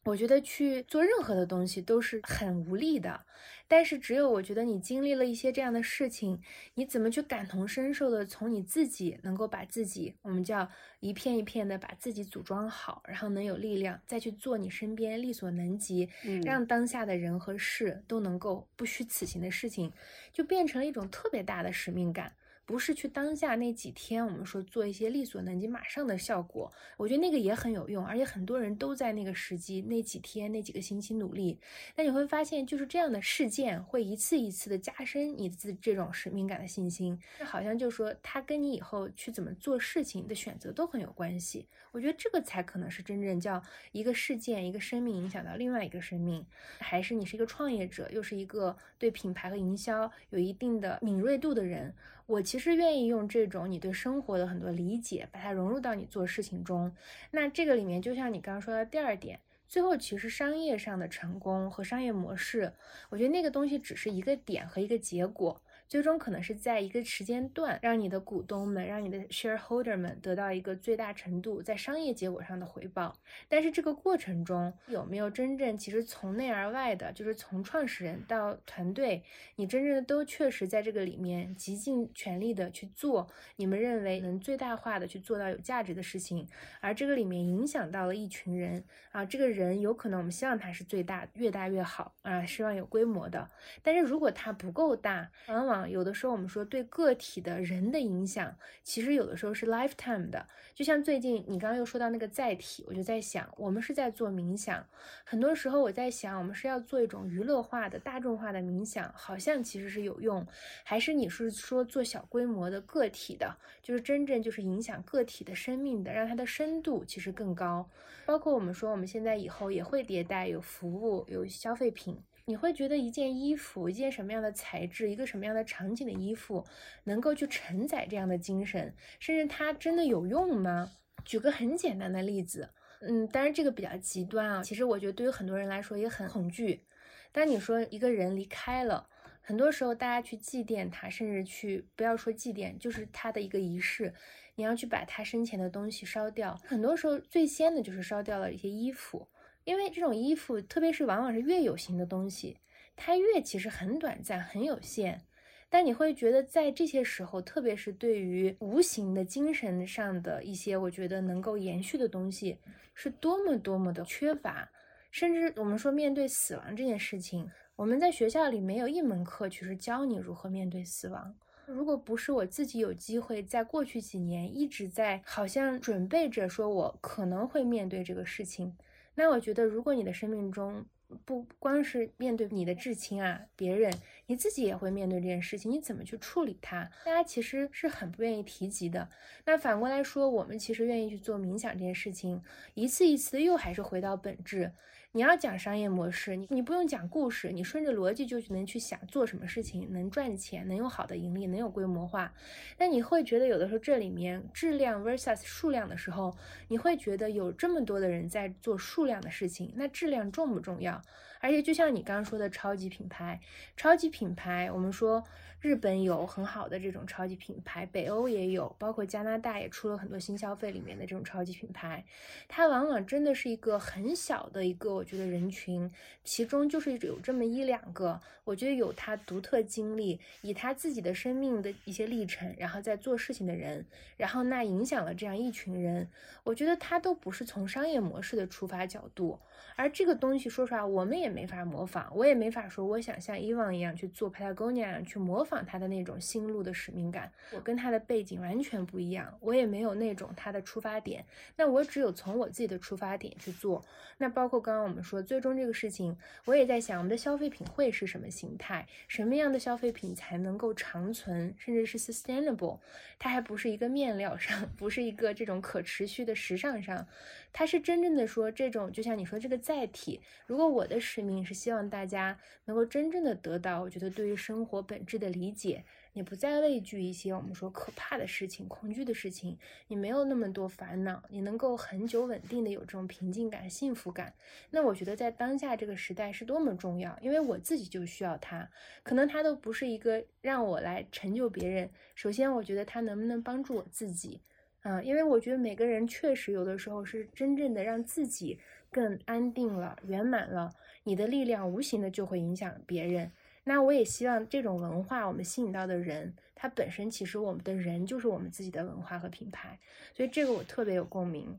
我觉得去做任何的东西都是很无力的。但是只有我觉得你经历了一些这样的事情，你怎么去感同身受的从你自己能够把自己，我们叫一片一片的把自己组装好，然后能有力量再去做你身边力所能及，让当下的人和事都能够不虚此行的事情，就变成了一种特别大的使命感。不是去当下那几天，我们说做一些力所能及、马上的效果，我觉得那个也很有用，而且很多人都在那个时机、那几天、那几个星期努力。那你会发现，就是这样的事件会一次一次的加深你自这种使命感的信心。好像就说它跟你以后去怎么做事情的选择都很有关系。我觉得这个才可能是真正叫一个事件、一个生命影响到另外一个生命，还是你是一个创业者，又是一个对品牌和营销有一定的敏锐度的人。我其实愿意用这种你对生活的很多理解，把它融入到你做事情中。那这个里面，就像你刚刚说的第二点，最后其实商业上的成功和商业模式，我觉得那个东西只是一个点和一个结果。最终可能是在一个时间段，让你的股东们、让你的 shareholder 们得到一个最大程度在商业结果上的回报。但是这个过程中有没有真正其实从内而外的，就是从创始人到团队，你真正的都确实在这个里面极尽全力的去做你们认为能最大化的去做到有价值的事情，而这个里面影响到了一群人啊，这个人有可能我们希望他是最大，越大越好啊，希望有规模的。但是如果他不够大，往往有的时候我们说对个体的人的影响，其实有的时候是 lifetime 的。就像最近你刚刚又说到那个载体，我就在想，我们是在做冥想，很多时候我在想，我们是要做一种娱乐化的大众化的冥想，好像其实是有用，还是你是说做小规模的个体的，就是真正就是影响个体的生命的，让它的深度其实更高。包括我们说我们现在以后也会迭代，有服务，有消费品。你会觉得一件衣服，一件什么样的材质，一个什么样的场景的衣服，能够去承载这样的精神，甚至它真的有用吗？举个很简单的例子，嗯，当然这个比较极端啊。其实我觉得对于很多人来说也很恐惧。当你说一个人离开了，很多时候大家去祭奠他，甚至去不要说祭奠，就是他的一个仪式，你要去把他生前的东西烧掉。很多时候最先的就是烧掉了一些衣服。因为这种衣服，特别是往往是越有形的东西，它越其实很短暂、很有限。但你会觉得，在这些时候，特别是对于无形的精神上的一些，我觉得能够延续的东西，是多么多么的缺乏。甚至我们说面对死亡这件事情，我们在学校里没有一门课去是教你如何面对死亡。如果不是我自己有机会，在过去几年一直在好像准备着说，我可能会面对这个事情。那我觉得，如果你的生命中不光是面对你的至亲啊，别人，你自己也会面对这件事情，你怎么去处理它？大家其实是很不愿意提及的。那反过来说，我们其实愿意去做冥想这件事情，一次一次的又还是回到本质。你要讲商业模式，你你不用讲故事，你顺着逻辑就能去想做什么事情能赚钱，能有好的盈利，能有规模化。那你会觉得有的时候这里面质量 versus 数量的时候，你会觉得有这么多的人在做数量的事情，那质量重不重要？而且就像你刚刚说的超级品牌，超级品牌，我们说。日本有很好的这种超级品牌，北欧也有，包括加拿大也出了很多新消费里面的这种超级品牌。它往往真的是一个很小的一个，我觉得人群，其中就是有这么一两个，我觉得有他独特经历，以他自己的生命的一些历程，然后在做事情的人，然后那影响了这样一群人。我觉得他都不是从商业模式的出发角度，而这个东西说出来，我们也没法模仿，我也没法说我想像伊旺一样去做 Patagonia 去模。仿仿他的那种心路的使命感。我跟他的背景完全不一样，我也没有那种他的出发点。那我只有从我自己的出发点去做。那包括刚刚我们说，最终这个事情，我也在想，我们的消费品会是什么形态？什么样的消费品才能够长存，甚至是 sustainable？它还不是一个面料上，不是一个这种可持续的时尚上，它是真正的说这种，就像你说这个载体。如果我的使命是希望大家能够真正的得到，我觉得对于生活本质的理解。你不再畏惧一些我们说可怕的事情、恐惧的事情，你没有那么多烦恼，你能够很久稳定的有这种平静感、幸福感。那我觉得在当下这个时代是多么重要，因为我自己就需要它。可能它都不是一个让我来成就别人。首先，我觉得它能不能帮助我自己嗯？因为我觉得每个人确实有的时候是真正的让自己更安定了、圆满了，你的力量无形的就会影响别人。那我也希望这种文化，我们吸引到的人，它本身其实我们的人就是我们自己的文化和品牌，所以这个我特别有共鸣。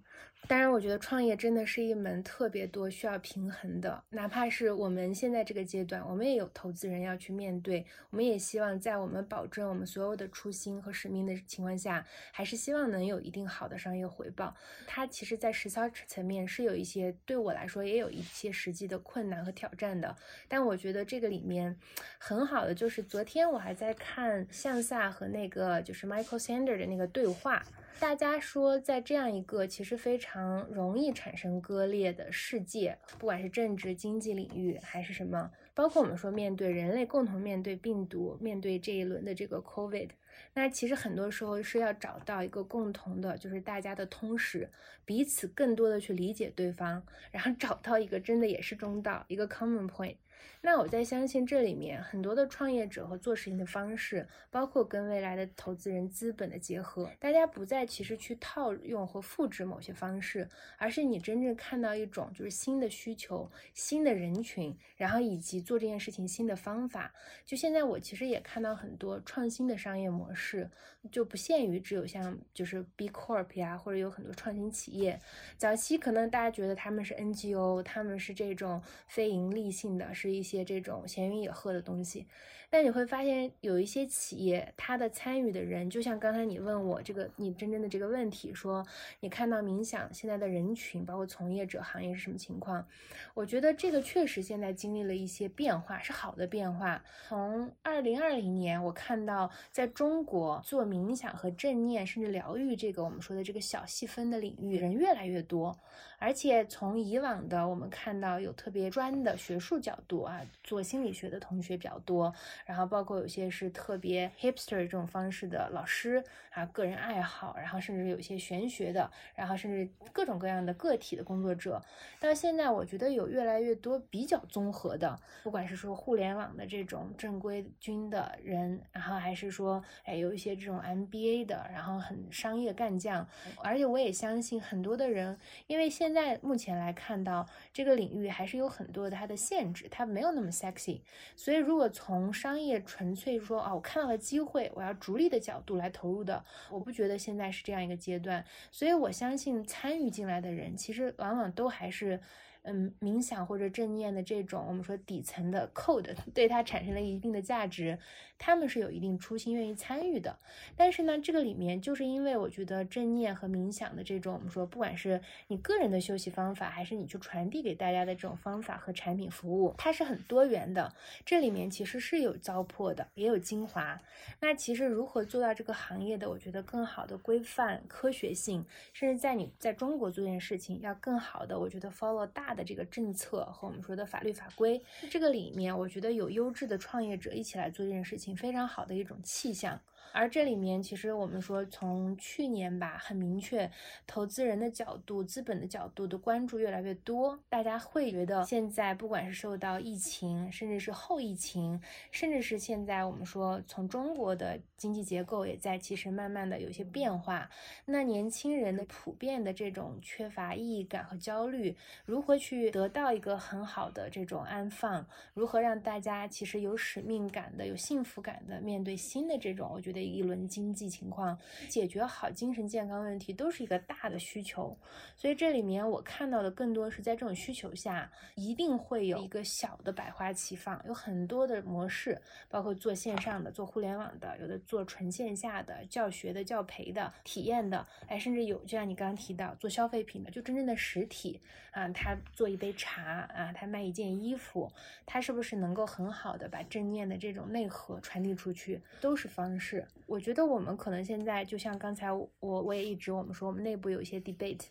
当然，我觉得创业真的是一门特别多需要平衡的，哪怕是我们现在这个阶段，我们也有投资人要去面对。我们也希望在我们保证我们所有的初心和使命的情况下，还是希望能有一定好的商业回报。它其实，在实操层面是有一些对我来说也有一些实际的困难和挑战的。但我觉得这个里面很好的就是，昨天我还在看向萨和那个就是 Michael Sander 的那个对话。大家说，在这样一个其实非常容易产生割裂的世界，不管是政治、经济领域，还是什么，包括我们说面对人类共同面对病毒，面对这一轮的这个 COVID，那其实很多时候是要找到一个共同的，就是大家的通识，彼此更多的去理解对方，然后找到一个真的也是中道，一个 common point。那我在相信这里面很多的创业者和做事情的方式，包括跟未来的投资人资本的结合，大家不再其实去套用和复制某些方式，而是你真正看到一种就是新的需求、新的人群，然后以及做这件事情新的方法。就现在我其实也看到很多创新的商业模式，就不限于只有像就是 B Corp 呀，或者有很多创新企业。早期可能大家觉得他们是 NGO，他们是这种非盈利性的，是一些。这种闲云野鹤的东西。但你会发现，有一些企业，它的参与的人，就像刚才你问我这个，你真正的这个问题，说你看到冥想现在的人群，包括从业者行业是什么情况？我觉得这个确实现在经历了一些变化，是好的变化。从二零二零年，我看到在中国做冥想和正念，甚至疗愈这个我们说的这个小细分的领域，人越来越多。而且从以往的我们看到有特别专的学术角度啊，做心理学的同学比较多。然后包括有些是特别 hipster 这种方式的老师啊，个人爱好，然后甚至有一些玄学的，然后甚至各种各样的个体的工作者。到现在，我觉得有越来越多比较综合的，不管是说互联网的这种正规军的人，然后还是说，哎，有一些这种 MBA 的，然后很商业干将。而且我也相信很多的人，因为现在目前来看到这个领域还是有很多它的限制，它没有那么 sexy。所以如果从商商业纯粹说啊，我看到了机会，我要逐利的角度来投入的，我不觉得现在是这样一个阶段，所以我相信参与进来的人，其实往往都还是。嗯，冥想或者正念的这种，我们说底层的 code 对它产生了一定的价值，他们是有一定初心愿意参与的。但是呢，这个里面就是因为我觉得正念和冥想的这种，我们说不管是你个人的休息方法，还是你去传递给大家的这种方法和产品服务，它是很多元的。这里面其实是有糟粕的，也有精华。那其实如何做到这个行业的，我觉得更好的规范、科学性，甚至在你在中国做这件事情要更好的，我觉得 follow 大。的这个政策和我们说的法律法规，这个里面我觉得有优质的创业者一起来做这件事情，非常好的一种气象。而这里面其实我们说，从去年吧，很明确，投资人的角度、资本的角度的关注越来越多。大家会觉得，现在不管是受到疫情，甚至是后疫情，甚至是现在我们说从中国的经济结构也在其实慢慢的有些变化。那年轻人的普遍的这种缺乏意义感和焦虑，如何去得到一个很好的这种安放？如何让大家其实有使命感的、有幸福感的面对新的这种？我觉得。一轮经济情况，解决好精神健康问题，都是一个大的需求。所以这里面我看到的更多是在这种需求下，一定会有一个小的百花齐放，有很多的模式，包括做线上的、做互联网的，有的做纯线下的、教学的、教培的、体验的，哎，甚至有就像你刚刚提到做消费品的，就真正的实体啊，他做一杯茶啊，他卖一件衣服，他是不是能够很好的把正念的这种内核传递出去，都是方式。我觉得我们可能现在就像刚才我我也一直我们说，我们内部有一些 debate。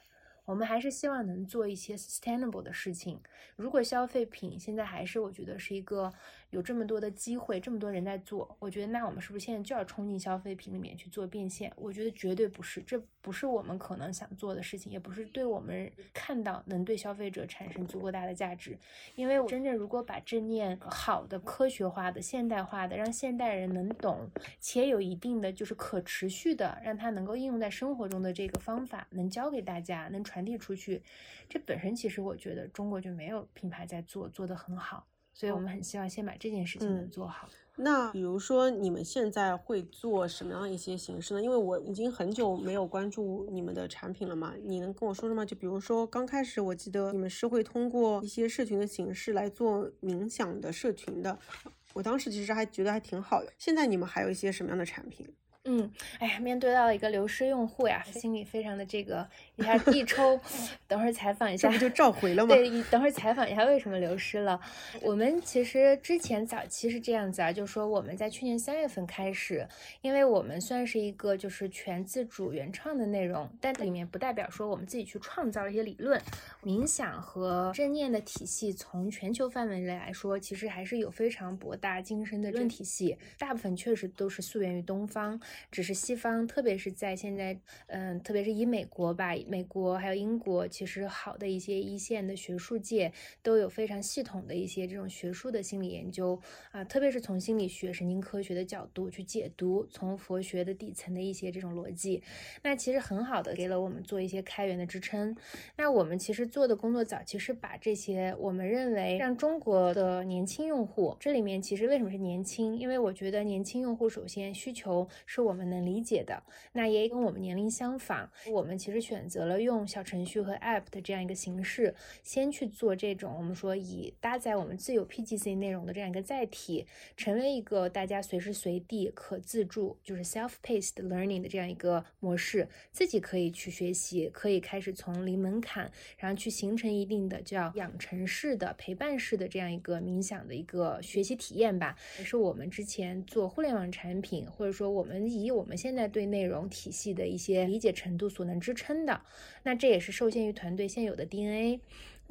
我们还是希望能做一些 sustainable 的事情。如果消费品现在还是我觉得是一个。有这么多的机会，这么多人在做，我觉得那我们是不是现在就要冲进消费品里面去做变现？我觉得绝对不是，这不是我们可能想做的事情，也不是对我们看到能对消费者产生足够大的价值。因为我真正如果把正念好的、科学化的、现代化的，让现代人能懂，且有一定的就是可持续的，让它能够应用在生活中的这个方法，能教给大家，能传递出去，这本身其实我觉得中国就没有品牌在做，做得很好。所以我们很希望先把这件事情能做好。那比如说，你们现在会做什么样一些形式呢？因为我已经很久没有关注你们的产品了嘛，你能跟我说说吗？就比如说，刚开始我记得你们是会通过一些社群的形式来做冥想的社群的，我当时其实还觉得还挺好的。现在你们还有一些什么样的产品？嗯，哎呀，面对到一个流失用户呀，心里非常的这个一下 一抽。等会儿采访一下，这不就召回了吗？对，等会儿采访一下为什么流失了。我们其实之前早期是这样子啊，就是说我们在去年三月份开始，因为我们算是一个就是全自主原创的内容，但里面不代表说我们自己去创造一些理论。冥想和正念的体系，从全球范围内来说，其实还是有非常博大精深的论体系，大部分确实都是溯源于东方。只是西方，特别是在现在，嗯，特别是以美国吧，美国还有英国，其实好的一些一线的学术界都有非常系统的一些这种学术的心理研究啊，特别是从心理学、神经科学的角度去解读，从佛学的底层的一些这种逻辑，那其实很好的给了我们做一些开源的支撑。那我们其实做的工作早期是把这些我们认为让中国的年轻用户，这里面其实为什么是年轻？因为我觉得年轻用户首先需求是。我我们能理解的，那也跟我们年龄相仿。我们其实选择了用小程序和 App 的这样一个形式，先去做这种我们说以搭载我们自有 PGC 内容的这样一个载体，成为一个大家随时随地可自助，就是 self-paced learning 的这样一个模式，自己可以去学习，可以开始从零门槛，然后去形成一定的叫养成式的陪伴式的这样一个冥想的一个学习体验吧。也是我们之前做互联网产品，或者说我们以我们现在对内容体系的一些理解程度所能支撑的，那这也是受限于团队现有的 DNA。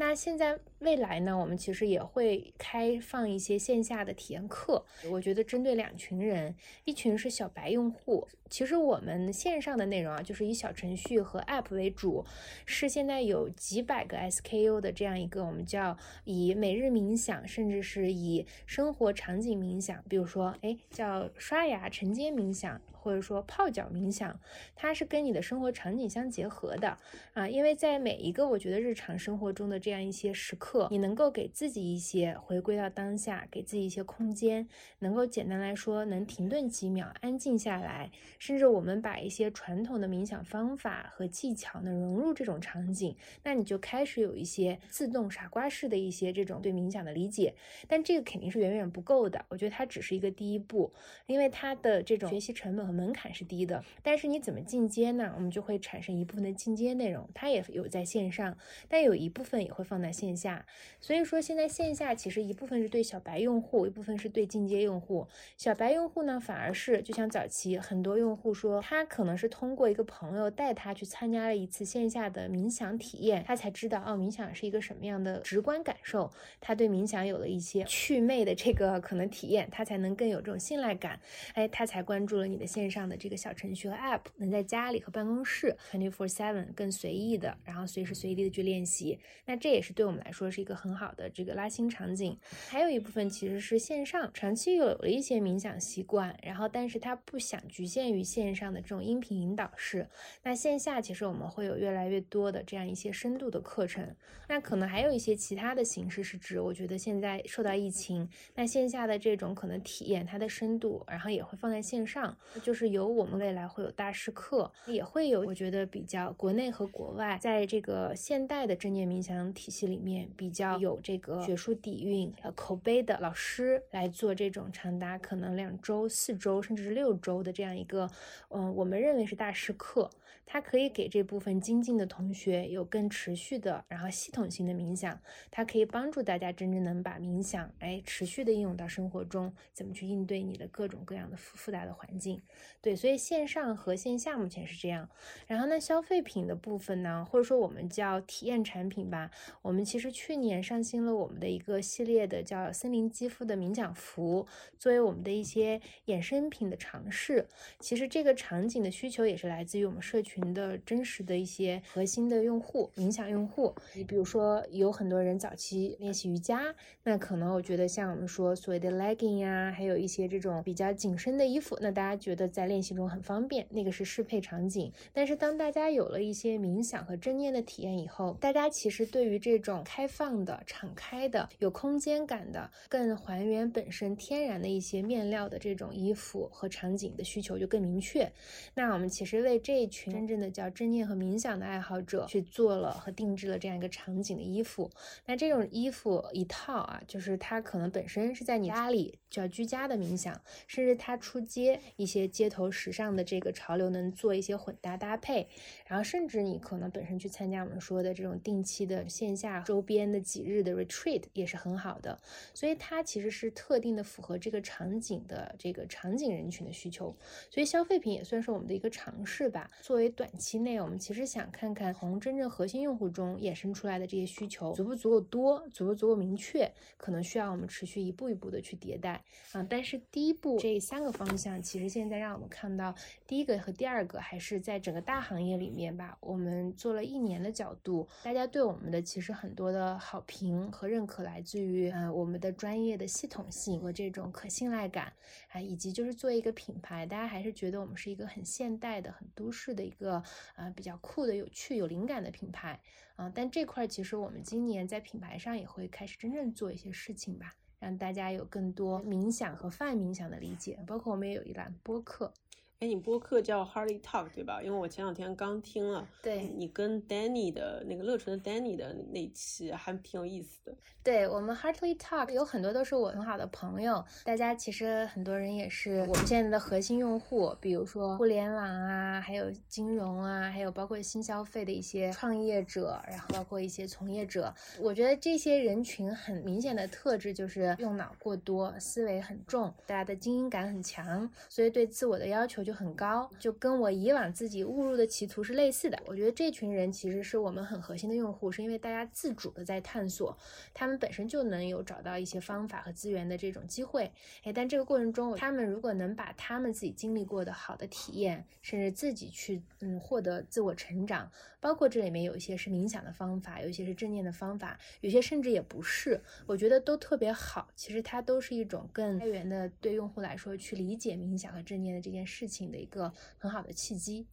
那现在未来呢，我们其实也会开放一些线下的体验课。我觉得针对两群人，一群是小白用户。其实我们线上的内容啊，就是以小程序和 App 为主，是现在有几百个 SKU 的这样一个我们叫以每日冥想，甚至是以生活场景冥想，比如说哎叫刷牙晨间冥想。或者说泡脚冥想，它是跟你的生活场景相结合的啊，因为在每一个我觉得日常生活中的这样一些时刻，你能够给自己一些回归到当下，给自己一些空间，能够简单来说能停顿几秒，安静下来，甚至我们把一些传统的冥想方法和技巧呢融入这种场景，那你就开始有一些自动傻瓜式的一些这种对冥想的理解，但这个肯定是远远不够的，我觉得它只是一个第一步，因为它的这种学习成本和。门槛是低的，但是你怎么进阶呢？我们就会产生一部分的进阶内容，它也有在线上，但有一部分也会放在线下。所以说，现在线下其实一部分是对小白用户，一部分是对进阶用户。小白用户呢，反而是就像早期很多用用户说，他可能是通过一个朋友带他去参加了一次线下的冥想体验，他才知道哦，冥想是一个什么样的直观感受，他对冥想有了一些祛魅的这个可能体验，他才能更有这种信赖感。哎，他才关注了你的。线上的这个小程序和 App，能在家里和办公室 twenty four seven 更随意的，然后随时随地的去练习。那这也是对我们来说是一个很好的这个拉新场景。还有一部分其实是线上，长期有了一些冥想习惯，然后但是他不想局限于线上的这种音频引导式。那线下其实我们会有越来越多的这样一些深度的课程。那可能还有一些其他的形式是指，我觉得现在受到疫情，那线下的这种可能体验它的深度，然后也会放在线上。就是有我们未来会有大师课，也会有我觉得比较国内和国外在这个现代的正念冥想体系里面比较有这个学术底蕴、呃口碑的老师来做这种长达可能两周、四周甚至是六周的这样一个，嗯，我们认为是大师课。它可以给这部分精进的同学有更持续的，然后系统性的冥想。它可以帮助大家真正能把冥想，哎，持续的应用到生活中，怎么去应对你的各种各样的复复杂的环境。对，所以线上和线下目前是这样。然后呢，消费品的部分呢，或者说我们叫体验产品吧，我们其实去年上新了我们的一个系列的叫森林肌肤的冥想服，作为我们的一些衍生品的尝试。其实其实这个场景的需求也是来自于我们社群。的真实的一些核心的用户，冥想用户，你比如说有很多人早期练习瑜伽，那可能我觉得像我们说所谓的 legging 呀，还有一些这种比较紧身的衣服，那大家觉得在练习中很方便，那个是适配场景。但是当大家有了一些冥想和正念的体验以后，大家其实对于这种开放的、敞开的、有空间感的、更还原本身天然的一些面料的这种衣服和场景的需求就更明确。那我们其实为这一群。真正的叫正念和冥想的爱好者去做了和定制了这样一个场景的衣服，那这种衣服一套啊，就是它可能本身是在你家里叫居家的冥想，甚至它出街一些街头时尚的这个潮流能做一些混搭搭配，然后甚至你可能本身去参加我们说的这种定期的线下周边的几日的 retreat 也是很好的，所以它其实是特定的符合这个场景的这个场景人群的需求，所以消费品也算是我们的一个尝试吧，作为。短期内，我们其实想看看从真正核心用户中衍生出来的这些需求足不足够多，足不足够明确，可能需要我们持续一步一步的去迭代啊。但是第一步这三个方向，其实现在让我们看到，第一个和第二个还是在整个大行业里面吧。我们做了一年的角度，大家对我们的其实很多的好评和认可来自于呃我们的专业的系统性和这种可信赖感啊，以及就是作为一个品牌，大家还是觉得我们是一个很现代的、很都市的一个。个呃比较酷的、有趣、有灵感的品牌啊，但这块其实我们今年在品牌上也会开始真正做一些事情吧，让大家有更多冥想和泛冥想的理解，包括我们也有一栏播客。哎，你播客叫 Harley Talk 对吧？因为我前两天刚听了，对你跟 Danny 的那个乐纯的 Danny 的那期还挺有意思的。对我们 Harley Talk 有很多都是我很好的朋友，大家其实很多人也是我们现在的核心用户，比如说互联网啊，还有金融啊，还有包括新消费的一些创业者，然后包括一些从业者。我觉得这些人群很明显的特质就是用脑过多，思维很重，大家的精英感很强，所以对自我的要求。就很高，就跟我以往自己误入的歧途是类似的。我觉得这群人其实是我们很核心的用户，是因为大家自主的在探索，他们本身就能有找到一些方法和资源的这种机会。哎，但这个过程中，他们如果能把他们自己经历过的好的体验，甚至自己去嗯获得自我成长，包括这里面有一些是冥想的方法，有一些是正念的方法，有些甚至也不是，我觉得都特别好。其实它都是一种更开源的，对用户来说去理解冥想和正念的这件事情。的一个很好的契机，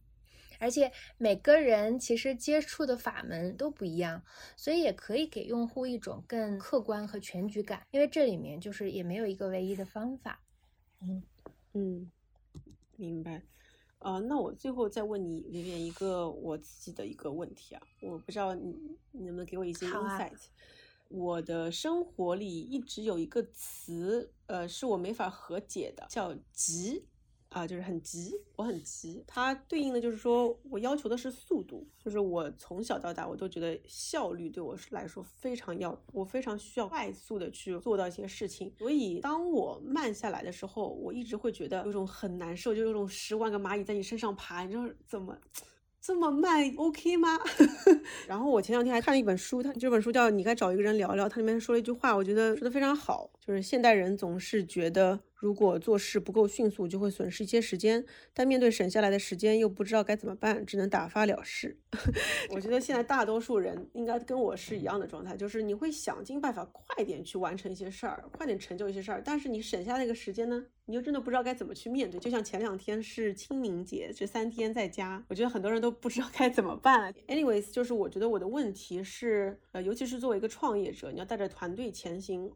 而且每个人其实接触的法门都不一样，所以也可以给用户一种更客观和全局感。因为这里面就是也没有一个唯一的方法。嗯嗯，明白。啊，那我最后再问你里面一个我自己的一个问题啊，我不知道你你能不能给我一些 insight。我的生活里一直有一个词，呃，是我没法和解的，叫急。啊，就是很急，我很急。它对应的就是说我要求的是速度，就是我从小到大我都觉得效率对我来说非常要，我非常需要快速的去做到一些事情。所以当我慢下来的时候，我一直会觉得有种很难受，就有种十万个蚂蚁在你身上爬，你说怎么这么慢？OK 吗？然后我前两天还看了一本书，它这本书叫《你该找一个人聊聊》，它里面说了一句话，我觉得说的非常好，就是现代人总是觉得。如果做事不够迅速，就会损失一些时间；但面对省下来的时间，又不知道该怎么办，只能打发了事。我觉得现在大多数人应该跟我是一样的状态，就是你会想尽办法快点去完成一些事儿，快点成就一些事儿，但是你省下那个时间呢，你又真的不知道该怎么去面对。就像前两天是清明节，这三天在家，我觉得很多人都不知道该怎么办。Anyways，就是我觉得我的问题是，呃，尤其是作为一个创业者，你要带着团队前行。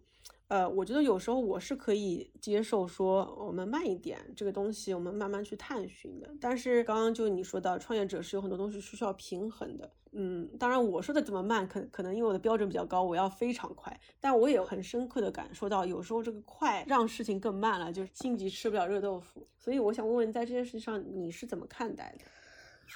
呃，我觉得有时候我是可以接受说我们慢一点，这个东西我们慢慢去探寻的。但是刚刚就你说到创业者是有很多东西是需要平衡的，嗯，当然我说的这么慢，可可能因为我的标准比较高，我要非常快。但我也很深刻的感受到，有时候这个快让事情更慢了，就是心急吃不了热豆腐。所以我想问问，在这件事情上你是怎么看待的？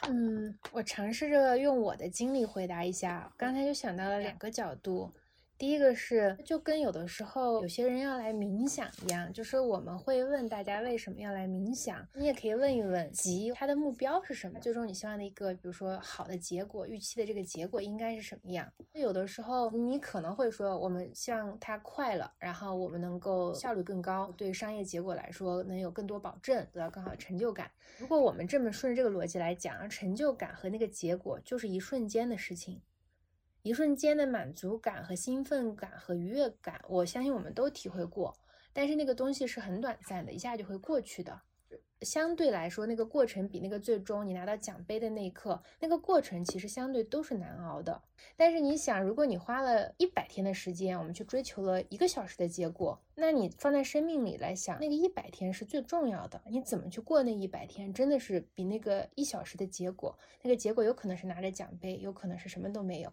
嗯，我尝试着用我的经历回答一下，刚才就想到了两个角度。第一个是，就跟有的时候有些人要来冥想一样，就是我们会问大家为什么要来冥想，你也可以问一问，即他的目标是什么，最终你希望的一个，比如说好的结果，预期的这个结果应该是什么样。有的时候你可能会说，我们希望它快了，然后我们能够效率更高，对商业结果来说能有更多保证，得到更好的成就感。如果我们这么顺着这个逻辑来讲，成就感和那个结果就是一瞬间的事情。一瞬间的满足感和兴奋感和愉悦感，我相信我们都体会过。但是那个东西是很短暂的，一下就会过去的。相对来说，那个过程比那个最终你拿到奖杯的那一刻，那个过程其实相对都是难熬的。但是你想，如果你花了一百天的时间，我们去追求了一个小时的结果，那你放在生命里来想，那个一百天是最重要的。你怎么去过那一百天，真的是比那个一小时的结果，那个结果有可能是拿着奖杯，有可能是什么都没有。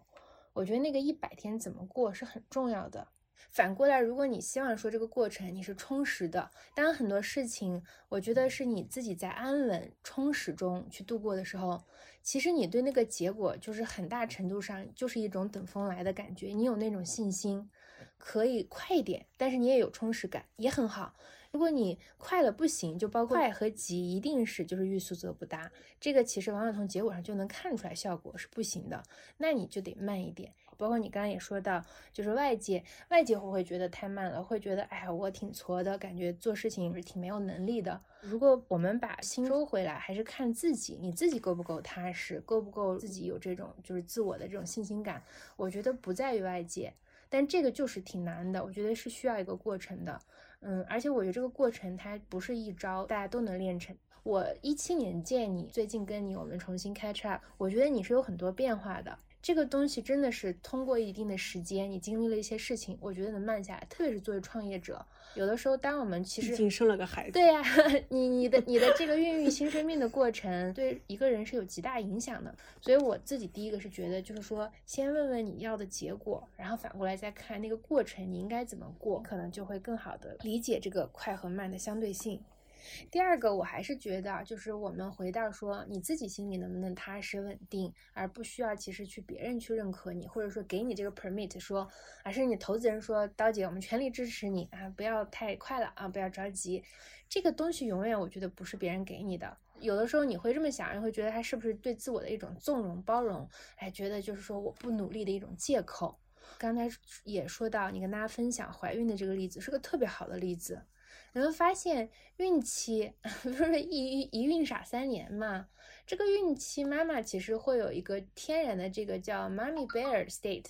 我觉得那个一百天怎么过是很重要的。反过来，如果你希望说这个过程你是充实的，当很多事情，我觉得是你自己在安稳、充实中去度过的时候，其实你对那个结果就是很大程度上就是一种等风来的感觉。你有那种信心，可以快一点，但是你也有充实感，也很好。如果你快了不行，就包括快和急，一定是就是欲速则不达。这个其实往往从结果上就能看出来，效果是不行的。那你就得慢一点。包括你刚刚也说到，就是外界，外界会不会觉得太慢了，会觉得哎呀我挺挫的，感觉做事情是挺没有能力的。如果我们把心收回来，还是看自己，你自己够不够踏实，够不够自己有这种就是自我的这种信心感。我觉得不在于外界，但这个就是挺难的。我觉得是需要一个过程的。嗯，而且我觉得这个过程它不是一招大家都能练成。我一七年见你，最近跟你我们重新 catch up，我觉得你是有很多变化的。这个东西真的是通过一定的时间，你经历了一些事情，我觉得能慢下来。特别是作为创业者，有的时候，当我们其实已经生了个孩子，对呀，你你的你的这个孕育新生命的过程，对一个人是有极大影响的。所以我自己第一个是觉得，就是说，先问问你要的结果，然后反过来再看那个过程，你应该怎么过，可能就会更好的理解这个快和慢的相对性。第二个，我还是觉得，就是我们回到说，你自己心里能不能踏实稳定，而不需要其实去别人去认可你，或者说给你这个 permit，说，而是你投资人说，刀姐，我们全力支持你啊，不要太快了啊，不要着急，这个东西永远我觉得不是别人给你的。有的时候你会这么想，你会觉得他是不是对自我的一种纵容包容，哎，觉得就是说我不努力的一种借口。刚才也说到，你跟大家分享怀孕的这个例子，是个特别好的例子。你会发现，孕期 不是一一孕傻三年嘛？这个孕期妈妈其实会有一个天然的这个叫 “mommy bear state”，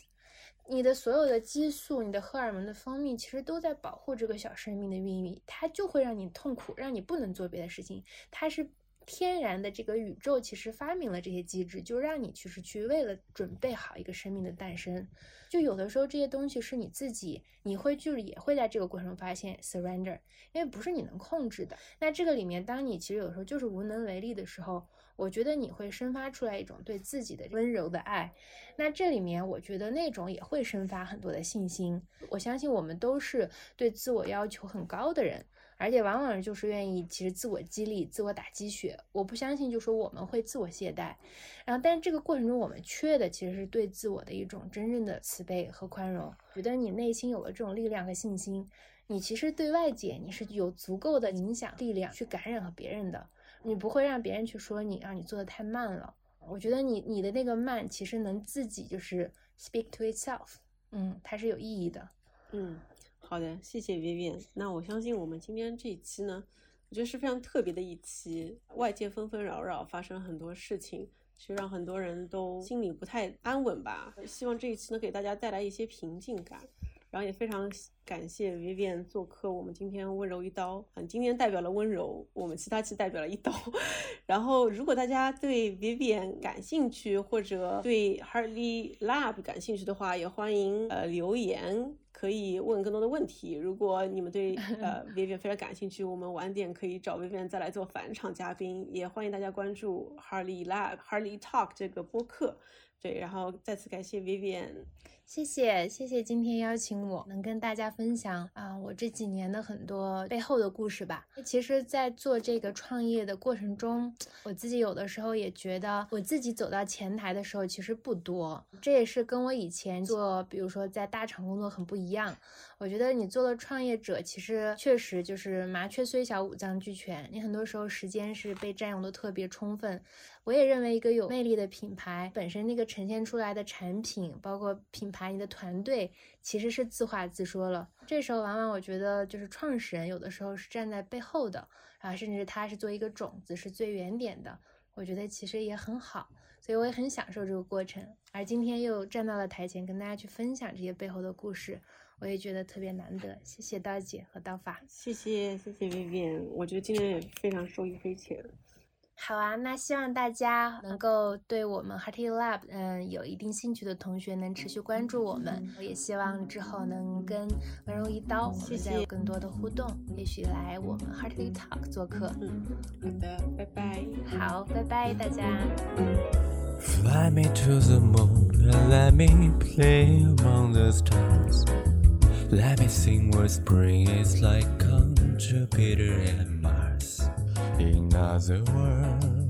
你的所有的激素、你的荷尔蒙的分泌，其实都在保护这个小生命的孕育，它就会让你痛苦，让你不能做别的事情。它是天然的，这个宇宙其实发明了这些机制，就让你其实去为了准备好一个生命的诞生。就有的时候这些东西是你自己，你会就是也会在这个过程发现 surrender，因为不是你能控制的。那这个里面，当你其实有时候就是无能为力的时候，我觉得你会生发出来一种对自己的温柔的爱。那这里面，我觉得那种也会生发很多的信心。我相信我们都是对自我要求很高的人。而且往往就是愿意，其实自我激励、自我打鸡血。我不相信，就说我们会自我懈怠，然后，但是这个过程中我们缺的其实是对自我的一种真正的慈悲和宽容。觉得你内心有了这种力量和信心，你其实对外界你是有足够的影响力量去感染和别人的，你不会让别人去说你，让你做的太慢了。我觉得你你的那个慢，其实能自己就是 speak to itself，嗯，它是有意义的，嗯。好的，谢谢 Vivian。那我相信我们今天这一期呢，我觉得是非常特别的一期。外界纷纷扰扰，发生了很多事情，其实让很多人都心里不太安稳吧。希望这一期能给大家带来一些平静感。然后也非常感谢 Vivian 做客我们今天温柔一刀，嗯，今天代表了温柔，我们其他期代表了一刀。然后如果大家对 Vivian 感兴趣，或者对 Hartley Lab 感兴趣的话，也欢迎呃留言。可以问更多的问题。如果你们对呃 Vivian 非常感兴趣，我们晚点可以找 Vivian 再来做返场嘉宾。也欢迎大家关注 Harley Lab、Harley Talk 这个播客。对，然后再次感谢 Vivian。谢谢谢谢，今天邀请我能跟大家分享啊，我这几年的很多背后的故事吧。其实，在做这个创业的过程中，我自己有的时候也觉得，我自己走到前台的时候其实不多。这也是跟我以前做，比如说在大厂工作很不一样。我觉得你做了创业者，其实确实就是麻雀虽小，五脏俱全。你很多时候时间是被占用的特别充分。我也认为，一个有魅力的品牌本身那个呈现出来的产品，包括品牌。你的团队其实是自话自说了，这时候往往我觉得就是创始人有的时候是站在背后的啊，甚至他是做一个种子，是最原点的。我觉得其实也很好，所以我也很享受这个过程。而今天又站到了台前，跟大家去分享这些背后的故事，我也觉得特别难得。谢谢刀姐和刀法，谢谢谢谢 Vivian，我觉得今天也非常受益匪浅。好啊，那希望大家能够对我们 Hearty Lab，嗯，有一定兴趣的同学能持续关注我们。我也希望之后能跟温柔一刀，我们再有更多的互动，也许来我们 Hearty Talk 做客。嗯，好的，拜拜。好，拜拜，大家。Fly me to the moon and let me play among the stars. Let me sing where spring is like on Jupiter and Mars. In other words.